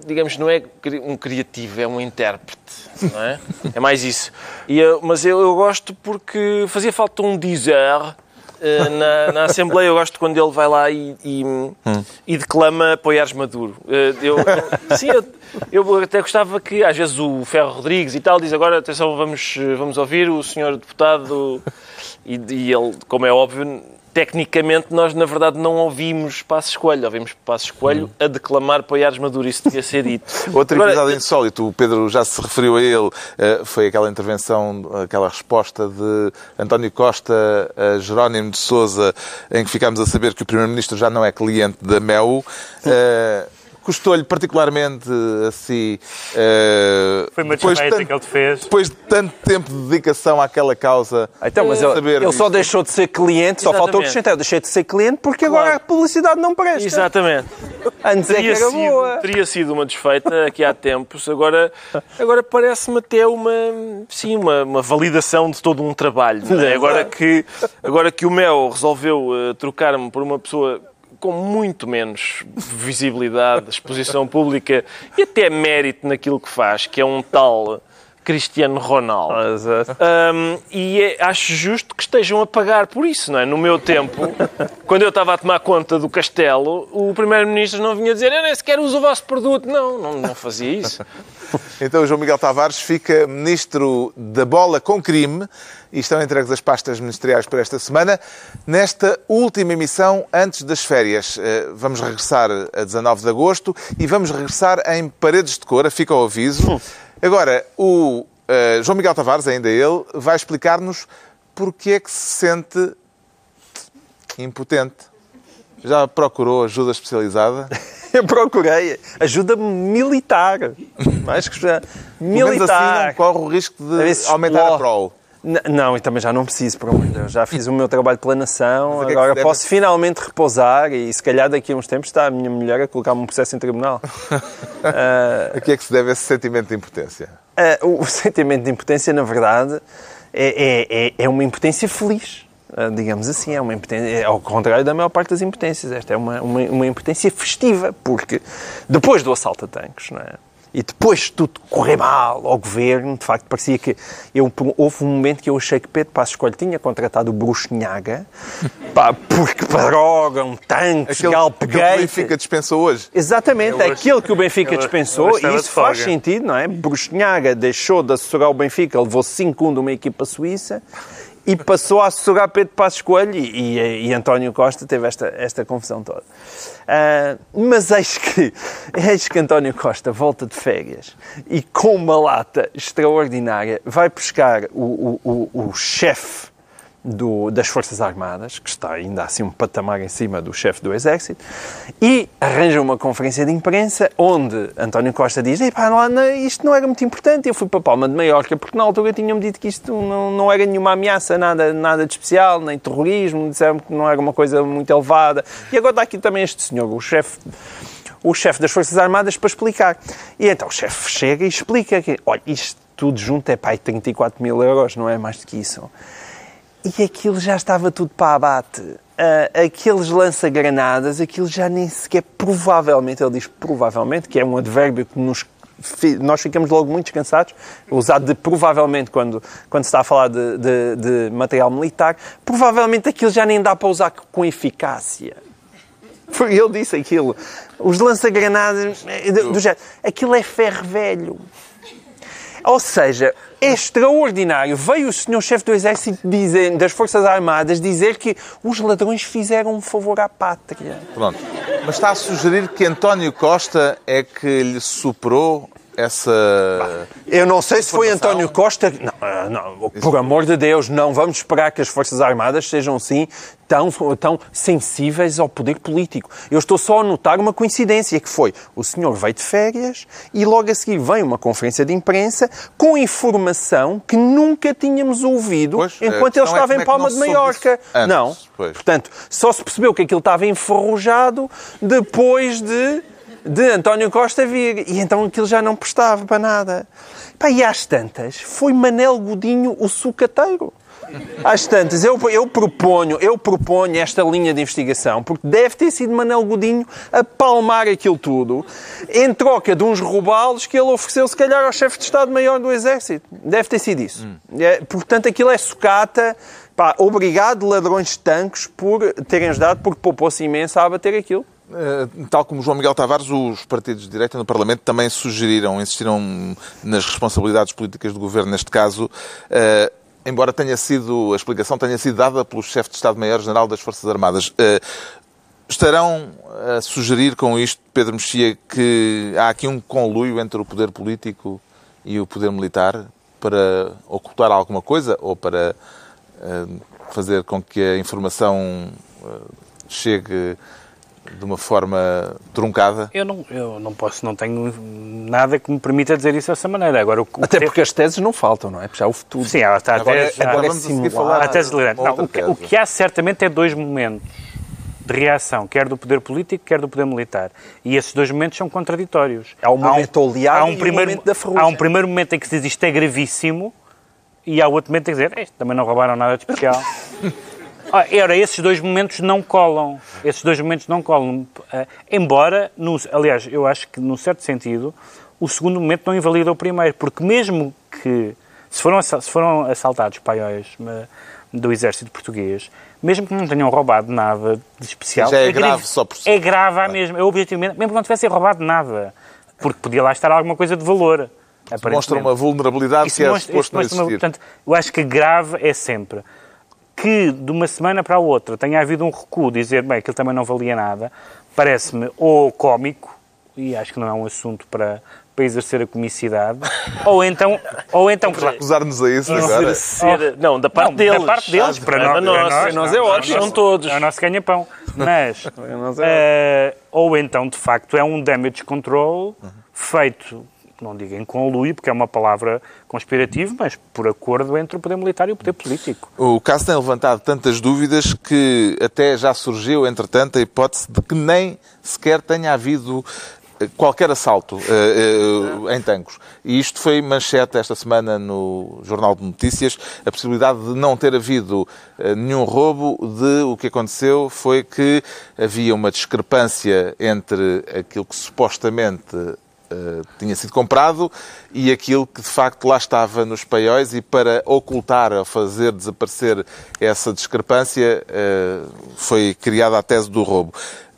digamos, não é um criativo, é um intérprete, não é? É mais isso. E, mas eu, eu gosto porque fazia falta um dizer eh, na, na Assembleia. Eu gosto quando ele vai lá e, e, e declama apoiares Maduro. Eh, Eu, eu- sim, eu, eu até gostava que, às vezes, o Ferro Rodrigues e tal diz agora, atenção, vamos, vamos ouvir o senhor deputado. E, e ele, como é óbvio, tecnicamente nós, na verdade, não ouvimos Passos Coelho. Ouvimos Passos Coelho a declamar apoiares Maduro. Isso devia ser dito. Outro Agora, episódio insólito, o Pedro já se referiu a ele, eh, foi aquela intervenção, aquela resposta de António Costa a Jerónimo de Sousa, em que ficámos a saber que o Primeiro-Ministro já não é cliente da MEU. Custou-lhe particularmente assim. eh, Foi uma depois tanto- que ele te fez. Depois de tanto tempo de dedicação àquela causa. Então, mas ele, saber ele só deixou de ser cliente, só faltou Exatamente. acrescentar. Eu deixei de ser cliente porque Claro. agora a publicidade não presta. Exatamente. Antes é que Teria era sido, boa. teria sido uma desfeita aqui há tempos. Agora, agora parece-me até uma, sim, uma, uma validação de todo um trabalho. não é? Agora, que, agora que o Mel resolveu eh, trocar-me por uma pessoa com muito menos visibilidade, exposição pública e até mérito naquilo que faz, que é um tal Cristiano Ronaldo. Exato. Hum, e é- acho justo que estejam a pagar por isso, não é? No meu tempo, quando eu estava a tomar conta do castelo, o Primeiro-Ministro não vinha dizer eu nem sequer uso o vosso produto. Não, não, não fazia isso. Então o João Miguel Tavares fica ministro da bola com crime e estão entregues as pastas ministeriais para esta semana. Nesta última emissão, antes das férias, Eh, vamos regressar a 19 de agosto e vamos regressar em Paredes de Cora, fica o aviso. Agora, o eh, João Miguel Tavares, ainda ele, vai explicar-nos porque é que se sente impotente. Já procurou ajuda especializada? Eu procurei ajuda militar. Mais que já. Pelo menos assim Militar. não corre o risco de aumentar a prole. N- Não, e também já não preciso, por amor de Deus. Já fiz o meu trabalho pela nação, é agora deve? posso finalmente repousar e se calhar daqui a uns tempos está a minha mulher a colocar-me um processo em tribunal. A que é que se deve esse sentimento de impotência? Ah, o, o sentimento de impotência, na verdade, é, é, é, é uma impotência feliz. Ah, digamos assim, é uma impotência, é ao contrário da maior parte das impotências. Esta é uma, uma, uma impotência festiva, porque depois do assalto a tanques, não é? E depois de tudo correr mal ao governo, de facto, parecia que eu, houve um momento que eu achei que Pedro Passos Coelho tinha contratado o Bruxinhaga, pá, porque parogam tanques, Aquele, aquele que o. Benfica dispensou hoje. Exatamente, Ele hoje- aquilo que o Benfica dispensou, e isso faz sentido, não é? Bruxinhaga deixou de assessorar o Benfica, levou 5-1 de uma equipa suíça e passou a assessorar Pedro Passos Coelho e, e- e António Costa teve esta, esta confusão toda. Ah, mas eis que, eis que António Costa volta de férias e com uma lata extraordinária vai buscar o, o, o, o chefe do- das Forças Armadas, que está ainda assim um patamar em cima do chefe do Exército, e arranja uma conferência de imprensa onde António Costa diz: Epá, lá, não, isto não era muito importante, eu fui para Palma de Maiorca porque na altura tinham-me dito que isto não, não era nenhuma ameaça, nada, nada de especial, nem terrorismo, disseram que não era uma coisa muito elevada. E agora está aqui também este senhor, o chefe o chefe das Forças Armadas para explicar. E então o chefe chega e explica que, olha, isto tudo junto é pai 34 mil euros, não é mais do que isso. E aquilo já estava tudo para abate. Ah, aqueles lança-granadas, aquilo já nem sequer, provavelmente, ele diz provavelmente, que é um advérbio que nos nós ficamos logo muito descansados, usado de provavelmente quando, quando se está a falar de, de- de material militar, provavelmente aquilo já nem dá para usar com eficácia. Foi ele disse aquilo. Os lança-granadas eh, do, do género. Aquilo é ferro velho. Ou seja, é extraordinário. Veio o senhor chefe do Exército dizer, das Forças Armadas dizer que os ladrões fizeram um favor à pátria. Pronto. Mas está a sugerir que António Costa é que lhe superou essa. Eu não sei se foi. António Costa. Não, ah, não, por amor de Deus, não vamos esperar que as Forças Armadas sejam assim tão, tão sensíveis ao poder político. Eu estou só a notar uma coincidência que foi o senhor veio de férias e logo a seguir vem uma conferência de imprensa com informação que nunca tínhamos ouvido Pois, a enquanto ele é estava em é que Palma de Maiorca. antes, não. pois. Portanto, só se percebeu que aquilo estava enferrujado depois de, de António Costa vir. E então aquilo já não prestava para nada. Pá, e às tantas, foi Manel Godinho o sucateiro. Às tantas, eu, eu, proponho, eu proponho esta linha de investigação, porque deve ter sido Manel Godinho a palmar aquilo tudo, em troca de uns robalos que ele ofereceu, se calhar, ao chefe de Estado-Maior do Exército. Deve ter sido isso. É, portanto, aquilo é sucata, Pá, obrigado, ladrões de tanques, por terem ajudado, porque poupou-se imenso a abater aquilo. Uh, tal como João Miguel Tavares, os partidos de direita no Parlamento também sugeriram, insistiram nas responsabilidades políticas do governo neste caso, uh, embora tenha sido, a explicação tenha sido dada pelo chefe de Estado-Maior-General das Forças Armadas. Uh, estarão a sugerir com isto, Pedro Mexia, que há aqui um conluio entre o poder político e o poder militar para ocultar alguma coisa ou para fazer com que a informação chegue de uma forma truncada? Eu não, eu não posso, não tenho nada que me permita dizer isso dessa maneira. Agora, o, Até porque as teses não faltam, não é? Porque já houve tudo. Sim, há, está agora, tese, agora vamos a falar há tese não, o, que, o que há certamente é dois momentos de reação, quer do poder político, quer do poder militar. E esses dois momentos são contraditórios. Há um momento oleado há um primeiro, um momento da ferrugem. Há um primeiro momento em que se diz isto é gravíssimo e há outro momento em que se diz também não roubaram nada de especial. Ah, ora, esses dois momentos não colam. Esses dois momentos não colam. Uh, embora, no, aliás, eu acho que, num certo sentido, o segundo momento não invalida o primeiro, porque mesmo que, se foram, se foram assaltados paióis do exército português, mesmo que não tenham roubado nada de especial... Já é, é grave, grave só por si. É grave é. mesmo, é objetivamente, mesmo que não tivessem roubado nada, porque podia lá estar alguma coisa de valor. Mostra uma vulnerabilidade isso que é mostra, suposto não existir. Uma, portanto, eu acho que grave é sempre que de uma semana para a outra tenha havido um recuo, dizer, bem, aquilo também não valia nada, parece-me ou cómico, e acho que não é um assunto para, para exercer a comicidade, ou então... Ou então acusar-nos a isso agora. Exercer, não, da parte não, deles. Da parte deles, para, para, nós, nós, para nós é ótimo, são todos. É o nosso ganha-pão. Mas, uh, ou então, de facto, é um damage control feito não digo em conluio, porque é uma palavra conspirativa, mas por acordo entre o poder militar e o poder político. O caso tem levantado tantas dúvidas que até já surgiu, entretanto, a hipótese de que nem sequer tenha havido eh, qualquer assalto uh, uh, em Tancos. E isto foi manchete esta semana no Jornal de Notícias, a possibilidade de não ter havido uh, nenhum roubo, de o que aconteceu foi que havia uma discrepância entre aquilo que supostamente eh, tinha sido comprado e aquilo que de facto lá estava nos paióis e para ocultar ou fazer desaparecer essa discrepância uh, foi criada a tese do roubo.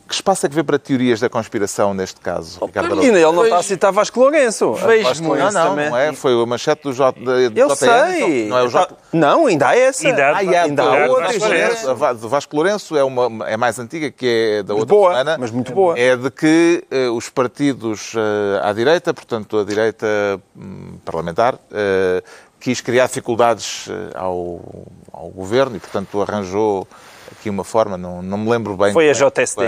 Que espaço é que vê para teorias da conspiração neste caso, oh, Ricardo Ele não está a citar Vasco Lourenço. Vasco Lourenço não, não, não é? Foi a manchete do J, Eu JN, sei. Então, não, é o J... não, ainda há essa. Ainda, ah, há, ainda há outra. A do Vasco Lourenço é, uma, é mais antiga, que é da outra boa, semana. Mas muito boa. É de que uh, os partidos uh, à direita, portanto a direita um, parlamentar, uh, quis criar dificuldades ao, ao governo e, portanto, arranjou aqui uma forma, não, não me lembro bem. Foi a JSD.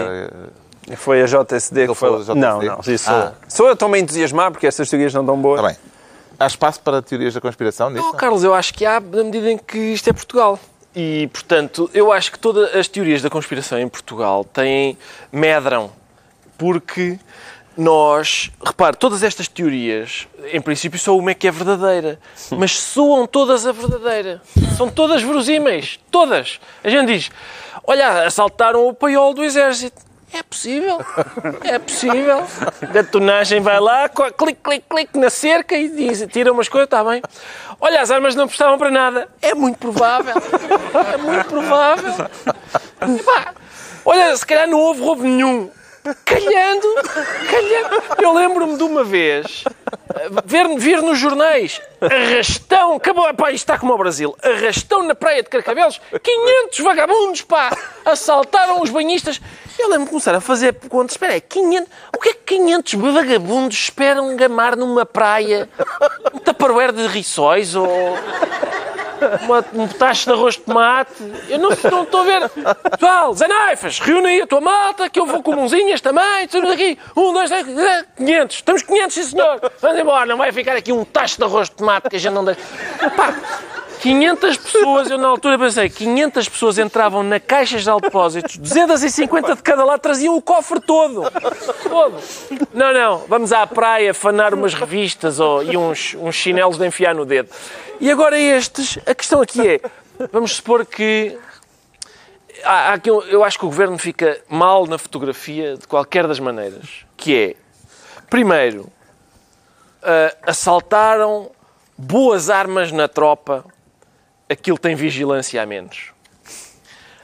É, foi a JSD que foi. JSD? Não, não. Isso ah. Sou eu estou-me a entusiasmar porque essas teorias não dão boas. Está bem. Há espaço para teorias da conspiração nisso? Não, Carlos, eu acho que há, na medida em que isto é Portugal. E, portanto, eu acho que todas as teorias da conspiração em Portugal têm, medram, porque nós, repare, todas estas teorias, em princípio só uma é que é verdadeira, mas soam todas a verdadeira. São todas verosímeis, todas. A gente diz, olha, assaltaram o paiol do exército. É possível, é possível. A gatonagem vai lá, clique, clique, clique na cerca e diz, tira umas coisas, está bem. Olha, as armas não prestavam para nada. É muito provável, é muito provável. Epá, olha, se calhar não houve roubo nenhum. Calhando, calhando. Eu lembro-me de uma vez ver, vir nos jornais arrastão, acabou, pá, isto está como ao Brasil, arrastão na praia de Carcavelos, 500 vagabundos, pá, assaltaram os banhistas. Eu lembro-me começar a fazer contas, espera aí, 500, o que é que 500 vagabundos esperam gamar numa praia? Um taparoeiro de riçóis ou uma, um tacho de arroz de tomate. Eu não, estou a ver. Pessoal, Zé Naifas, reúne a tua malta, que eu vou com mãozinhas também. Estamos aqui. Um, dois, três, 500. Estamos 500, sim senhor. Vamos embora. Não vai ficar aqui um tacho de arroz de tomate que a gente não deixa. Pá, 500 pessoas, eu na altura pensei, 500 pessoas entravam na caixas de depósitos, 250 de cada lado, traziam o cofre todo. Todo. Não, não, vamos à praia fanar umas revistas oh, e uns, uns chinelos de enfiar no dedo. E agora estes, a questão aqui é, vamos supor que há, há aqui, eu acho que o governo fica mal na fotografia de qualquer das maneiras, que é, primeiro, uh, assaltaram boas armas na tropa aquilo tem vigilância a menos.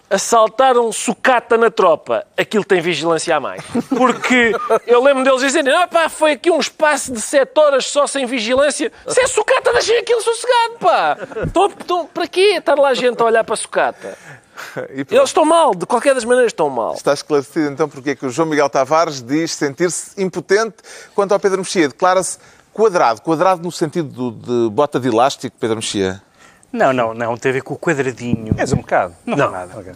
Assaltaram sucata na tropa, aquilo tem vigilância a mais. Porque eu lembro deles dizerem: ah, pá, foi aqui um espaço de 7 horas só sem vigilância. Se é sucata, deixem aquilo sossegado, pá. Estão, estão, para quê estar lá gente a olhar para a sucata? Eles estão mal, de qualquer das maneiras estão mal. Está esclarecido então porque é que o João Miguel Tavares diz sentir-se impotente quanto ao Pedro Mexia. Declara-se quadrado. Quadrado no sentido de bota de elástico, Pedro Mexia. Não, não, não, tem a ver com o quadradinho. És um bocado. Não, não. nada.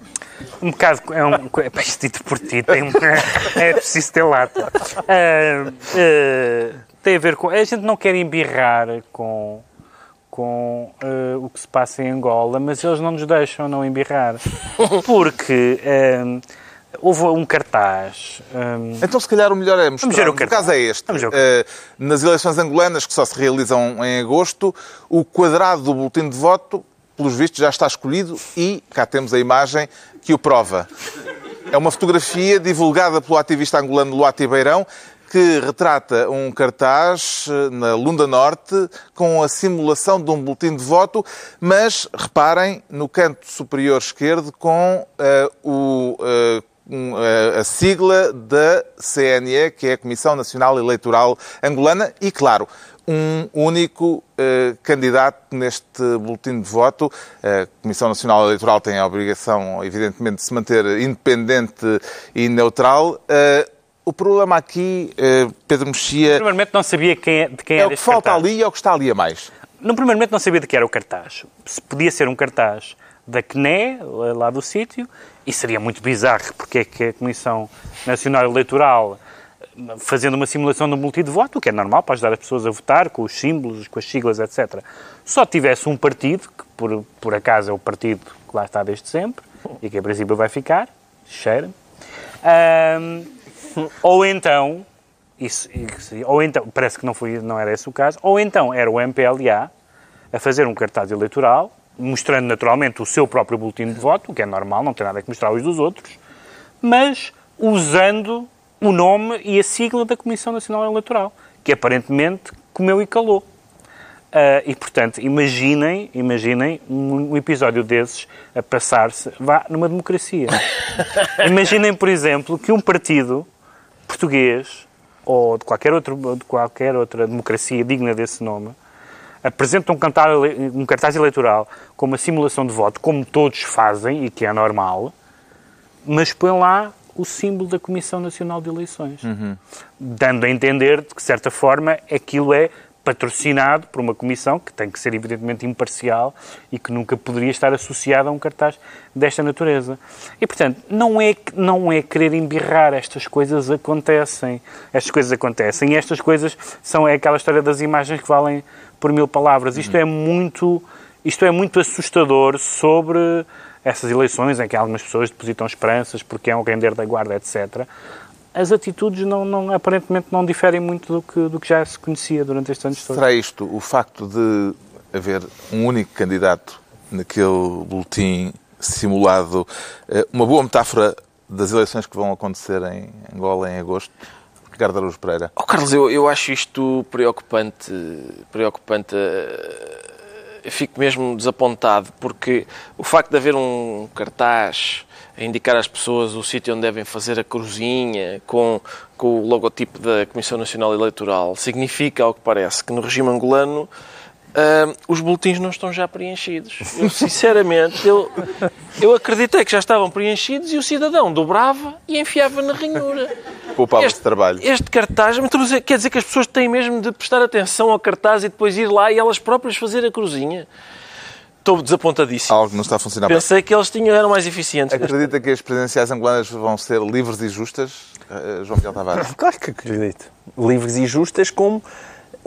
Um bocado. É um. É isto dito por ti, tem, é preciso ter lata. Ah, ah, tem a ver com. A gente não quer embirrar com, com ah, o que se passa em Angola, mas eles não nos deixam não embirrar. Porque ah, houve um cartaz. ah, Então, se calhar, o melhor é mostrar. o o caso é este. Eh, nas eleições angolanas, que só se realizam em agosto, o quadrado do boletim de voto, pelos vistos, já está escolhido e cá temos a imagem que o prova. É uma fotografia divulgada pelo ativista angolano Luati Beirão, que retrata um cartaz eh, na Lunda Norte com a simulação de um boletim de voto, mas reparem no canto superior esquerdo com eh, o, eh, um, eh, a sigla da CNE, que é a Comissão Nacional Eleitoral Angolana, e, claro, um único eh, candidato neste boletim de voto. A Comissão Nacional Eleitoral tem a obrigação, evidentemente, de se manter independente e neutral. Eh, o problema aqui, Pedro Mexia, primeiramente não sabia quem, é- de quem é era o que falta cartaz. ali e é o que está ali a mais. No primeiro momento não sabia de que era o cartaz. Se podia ser um cartaz da CNE, lá do sítio, e seria muito bizarro porque é que a Comissão Nacional Eleitoral, fazendo uma simulação de um boletim de voto, o que é normal para ajudar as pessoas a votar, com os símbolos, com as siglas, etc., só tivesse um partido, que por, por acaso é o partido que lá está desde sempre, e que a princípio vai ficar, cheira ou então, isso- ou então, parece que não, foi, não era esse o caso, ou então era o MPLA a fazer um cartaz eleitoral, mostrando naturalmente o seu próprio boletim de voto, o que é normal, não tem nada que mostrar os dos outros, mas usando o nome e a sigla da Comissão Nacional Eleitoral, que aparentemente comeu e calou. Ah, e, portanto, imaginem, imaginem um, um episódio desses a passar-se vá numa democracia. imaginem, por exemplo, que um partido português ou de qualquer, outro, de qualquer outra democracia digna desse nome apresenta um, cartaz eleitoral com uma simulação de voto, como todos fazem e que é normal, mas põe lá o símbolo da Comissão Nacional de Eleições, dando a entender de que, de certa forma, aquilo é patrocinado por uma comissão que tem que ser evidentemente imparcial e que nunca poderia estar associada a um cartaz desta natureza. E, portanto, não é, não é querer embirrar, estas coisas acontecem. Estas coisas acontecem e estas coisas são é aquela história das imagens que valem por mil palavras. Isto é muito, isto é muito assustador sobre essas eleições em que algumas pessoas depositam esperanças porque é um render da guarda, etc. As atitudes não, não- aparentemente não diferem muito do que, do que já se conhecia durante estes anos todos. Será isto o facto de haver um único candidato naquele boletim simulado eh, uma boa metáfora das eleições que vão acontecer em Angola em agosto? Ricardo Araújo Pereira. Oh, Carlos, eu, eu acho isto preocupante. preocupante. eh, Eu fico mesmo desapontado, porque o facto de haver um cartaz a indicar às pessoas o sítio onde devem fazer a cruzinha com, com o logotipo da Comissão Nacional Eleitoral significa, ao que parece, que no regime angolano ah, os boletins não estão já preenchidos. Eu, sinceramente, eu, eu acreditei que já estavam preenchidos e o cidadão dobrava e enfiava na ranhura. Poupava-se trabalho. Este cartaz, quer dizer que as pessoas têm mesmo de prestar atenção ao cartaz e depois ir lá e elas próprias fazer a cruzinha. Estou desapontadíssimo. Algo não está a funcionar bem. Pensei que eles tinham, eram mais eficientes. Acredita que as presidenciais angolanas vão ser livres e justas? Eh, João Miguel Tavares. Claro que acredito. Livres e justas como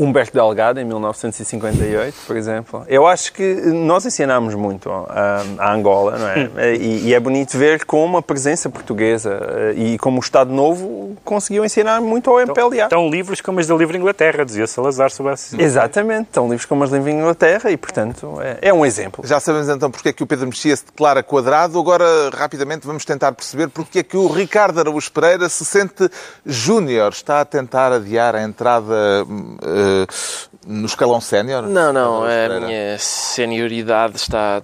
Humberto Delgado, em 1958, por exemplo. Eu acho que nós ensinámos muito a, a Angola, não é? E, e é bonito ver como a presença portuguesa eh, e como o Estado Novo conseguiu ensinar muito ao MPLA. Tão livres como as da Livre Inglaterra, dizia Salazar sobre essa Exatamente, tão livres como as livres em Inglaterra e, portanto, é, é um exemplo. Já sabemos então porque é que o Pedro Mexia se declara quadrado. Agora, rapidamente, vamos tentar perceber porque é que o Ricardo Araújo Pereira se sente júnior. Está a tentar adiar a entrada hum, eh, no escalão sénior? Não, não, a minha senioridade está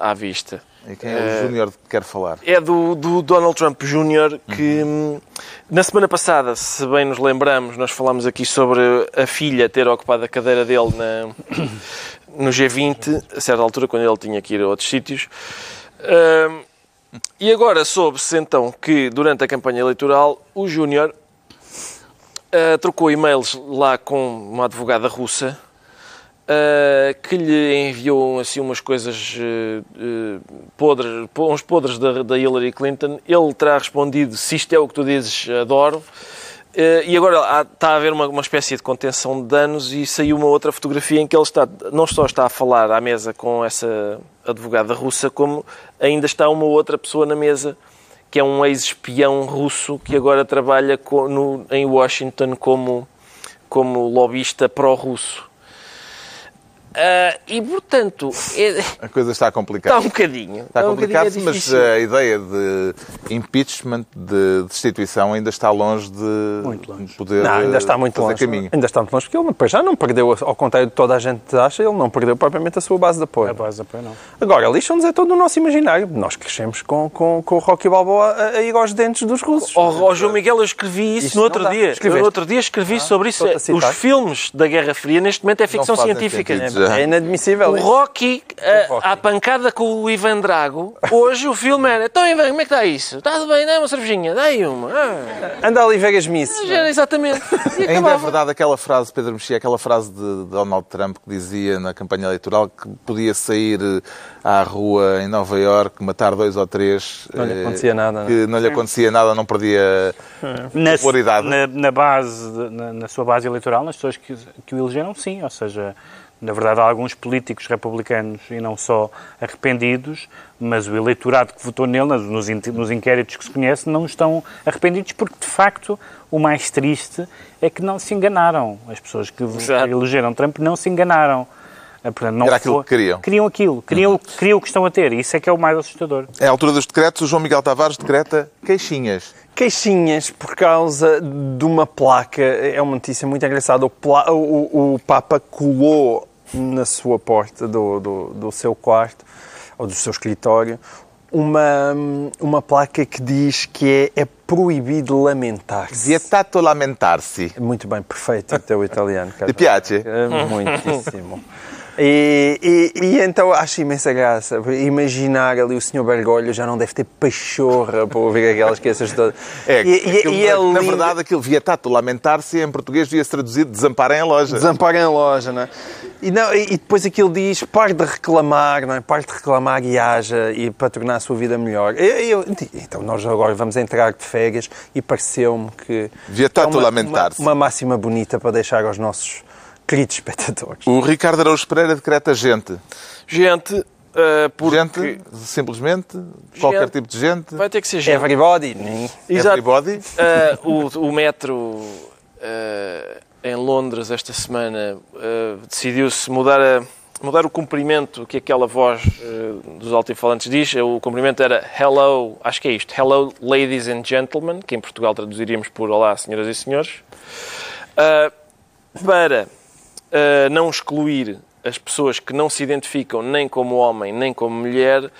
à vista. E quem é o Júnior que quer falar? É do, do Donald Trump Jr., que hum, na semana passada, se bem nos lembramos, nós falámos aqui sobre a filha ter ocupado a cadeira dele na, no G20, a certa altura, quando ele tinha que ir a outros sítios. Hum, e agora soube-se então que durante a campanha eleitoral o Júnior ah, trocou e-mails lá com uma advogada russa ah, que lhe enviou assim umas coisas ah, podres, po- uns podres da, da Hillary Clinton. Ele terá respondido: se isto é o que tu dizes, adoro. E agora há- está a haver uma, uma espécie de contenção de danos e saiu uma outra fotografia em que ele está, não só está a falar à mesa com essa advogada russa, como ainda está uma outra pessoa na mesa que é um ex-espião russo que agora trabalha co- no- em Washington como, como lobista pró-russo. Ah, e, portanto, é- A coisa está complicada. está um bocadinho. Está um complicado, bocadinho, é mas a ideia de impeachment, de destituição, ainda está longe de Muito longe. poder Não, ainda está muito fazer longe. caminho. Ainda está muito longe, porque ele pois já não perdeu, ao contrário de toda a gente acha, ele não perdeu propriamente a sua base de apoio. A base de apoio não. Agora, lixam-nos é todo o nosso imaginário. Nós crescemos com, com, com o Rocky Balboa a, a ir aos dentes dos russos. Ó ó, João Miguel, eu escrevi isso, Isso no outro dia. Escreveste? no outro dia escrevi sobre isso. Os filmes da Guerra Fria, neste momento, é ficção científica. sentido. É inadmissível. O isso. Rocky, a, Rocky. à pancada com o Ivan Drago, hoje o filme era então Ivan, como é que está isso? Está tudo bem, dá uma cervejinha, dá-aí uma. Ah, Anda ali ver as missas. era exatamente. E Ainda é verdade aquela frase, Pedro Mexia, aquela frase de Donald Trump que dizia na campanha eleitoral que podia sair eh, à rua em Nova Iorque, matar dois ou três. Não lhe eh, acontecia nada, não é? Que não lhe acontecia nada, não perdia Na, popularidade. na, na base, na, na sua base eleitoral, nas pessoas que, que o elegeram, sim. Ou seja, na verdade, há alguns políticos republicanos e não só arrependidos, mas o eleitorado que votou nele, nos, nos in- nos inquéritos que se conhece, não estão arrependidos porque, de facto, o mais triste é que não se enganaram. As pessoas que Exato. elegeram Trump não se enganaram. Ah, Portanto, não Era aquilo foi- que queriam. Queriam aquilo. Queriam, queriam o que estão a ter. E isso é que é o mais assustador. É a altura dos decretos, o João Miguel Tavares decreta queixinhas. Queixinhas por causa de uma placa. É uma notícia muito engraçada. O, o- o Papa colou na sua porta do, do, do seu quarto ou do seu escritório uma, uma placa que diz que é, é proibido lamentar-se. Vietato lamentar-se. Muito bem, perfeito o teu italiano. Ti piace? É, Muitíssimo. E, e- e então acho imensa graça. Imaginar ali o Sr. Bergoglio já não deve ter pachorra para ouvir aquelas coisas todas. É, e, e- aquilo- e é na lindo. verdade, aquilo vietato lamentar-se em português devia-se traduzir desamparem a loja. Desamparo em loja, não é? E, não, e, e depois aquilo diz, pare de reclamar, não é? Pare de reclamar e haja e para tornar a sua vida melhor. E- eu- então nós agora vamos entrar de férias e pareceu-me que... Vietato é uma- lamentar-se. Uma, uma máxima bonita para deixar aos nossos queridos espectadores. O Ricardo Araújo Pereira decreta gente. Gente, ah, porque Gente, simplesmente, qualquer tipo de gente. vai ter que ser gente. Everybody. nem- Exato. Everybody. Ah, o, o metro ah, em Londres esta semana ah, decidiu-se mudar, a- mudar o cumprimento que aquela voz dos altifalantes diz. O cumprimento era Hello, acho que é isto, Hello Ladies and Gentlemen, que em Portugal traduziríamos por Olá Senhoras e Senhores, para ah, não excluir as pessoas que não se identificam nem como homem nem como mulher,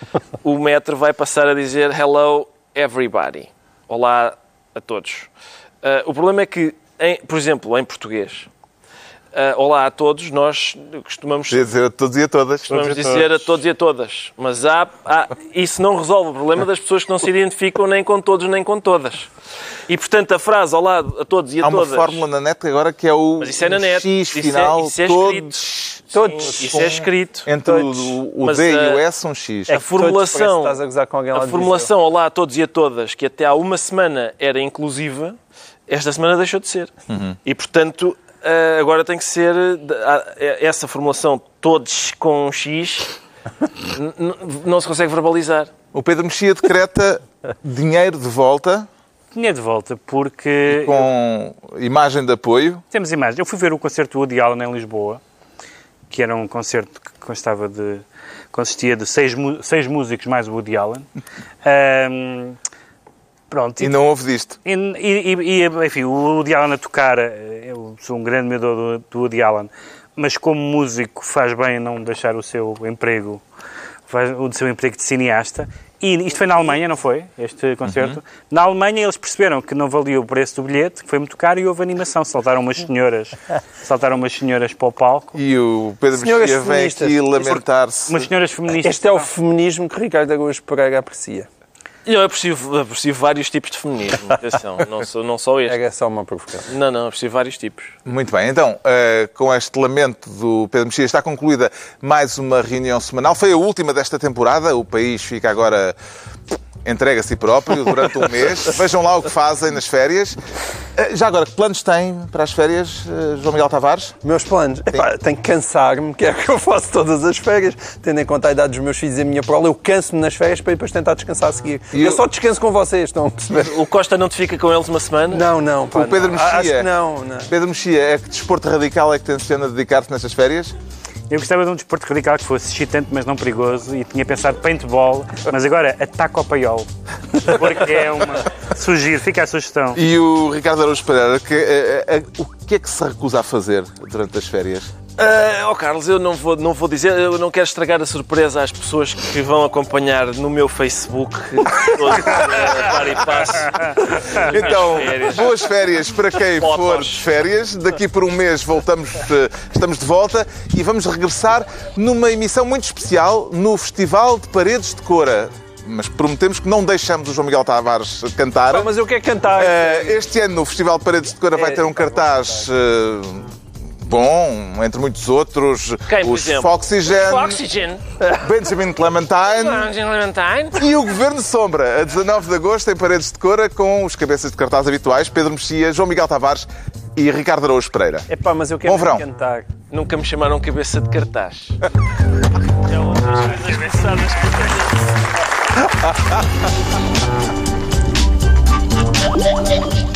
o metro vai passar a dizer Hello Everybody. Olá a todos. Ah, o problema é que, em- por exemplo, em português, ah, Olá a todos, nós costumamos, dizer a todos e a todas. costumamos Todos dizer a todos. todos e a todas. Mas há, há- isso não resolve o problema das pessoas que não se identificam nem com todos nem com todas. E, portanto, a frase Olá a todos e a Há uma todas... fórmula na net agora que é o Mas isso é na net. X Isso é- final, isso é todos, Todos. Sim, isso é escrito. entre Todos. o, o D e o eh, S, um X. a parece que formulação, estás a gozar com alguém lá a formulação Olá a todos e a todas, que até há uma semana era inclusiva, esta semana deixou de ser. E, portanto, agora tem que ser eh, essa formulação todos com um X, não se consegue verbalizar. O Pedro Mexia decreta dinheiro de volta Tinha de volta porque com imagem de apoio. Temos imagens. Eu fui ver o concerto Woody Allen em Lisboa, que era um concerto que constava de consistia de seis, seis músicos mais o Woody Allen. Ahm, pronto. E não houve disto. E, e- e- e, enfim, o Woody Allen a tocar, eh, eu sou um grande medador do, do Woody Allen, mas como músico faz bem não deixar o seu emprego, faz- o seu emprego de cineasta. E isto foi na Alemanha, não foi? Este concerto. Na Alemanha eles perceberam que não valia o preço do bilhete, que foi muito caro, e houve animação. Saltaram umas senhoras, saltaram umas senhoras para o palco, E o Pedro Senhoras Mexia vem aqui lamentar-se. umas senhoras feministas. Este é o feminismo que Ricardo Araújo Pereira aprecia. Eu aprecio, aprecio vários tipos de feminismo. Atenção, não, sou, não só este. Era só uma provocação. Não, não, aprecio vários tipos. Muito bem, então, eh, com este lamento do Pedro Mexia, está concluída mais uma reunião semanal. Foi a última desta temporada. O país fica agora entregue a si próprio durante um mês. Vejam lá o que fazem nas férias. Eh, Já agora, que planos têm para as férias, eh, João Miguel Tavares? Meus planos? Epá, tenho que cansar-me, que é o que eu faço todas as férias. Tendo em conta a idade dos meus filhos e a minha prole, eu canso-me nas férias para depois tentar descansar a seguir. E eu... eu- só descanso com vocês, estão a perceber? O Costa não te fica com eles uma semana? Não, não. Pá, O Pedro não. Acho Mexia. que não, não. Pedro Mexia, é que desporto radical é que tenciona dedicar-se nestas férias? Eu gostava de um desporto radical que fosse excitante, mas não perigoso, e tinha pensado paintball, mas agora ataque ao paiol. Porque é uma. Sugiro, fica a sugestão. E o Ricardo Araújo Pereira, que, eh, eh, o que é que se recusa a fazer durante as férias? Ah, oh Carlos, eu não vou, não vou dizer, eu não quero estragar a surpresa às pessoas que vão acompanhar no meu Facebook todo uh, par e passo. Então, férias. boas férias para quem Fotos. for de férias. Daqui por um mês voltamos, eh, estamos de volta e vamos regressar numa emissão muito especial no Festival de Paredes de Cora. Mas prometemos que não deixamos o João Miguel Tavares cantar. Pá, mas eu quero cantar. Eh, Este ano, no Festival de Paredes de Cora vai ter um cartaz eh, bom, entre muitos outros. Quem, por os exemplo? Foxygen, Oxygen. Benjamin Clementine. Clementine. E o Governo Sombra, a 19 de agosto, em Paredes de Cora, com os cabeças de cartaz habituais, Pedro Mexia, João Miguel Tavares e Ricardo Araújo Pereira. Epá, mas eu quero Bom verão. cantar. Nunca me chamaram cabeça de cartaz. É uma das coisas engraçadas que eu tenho.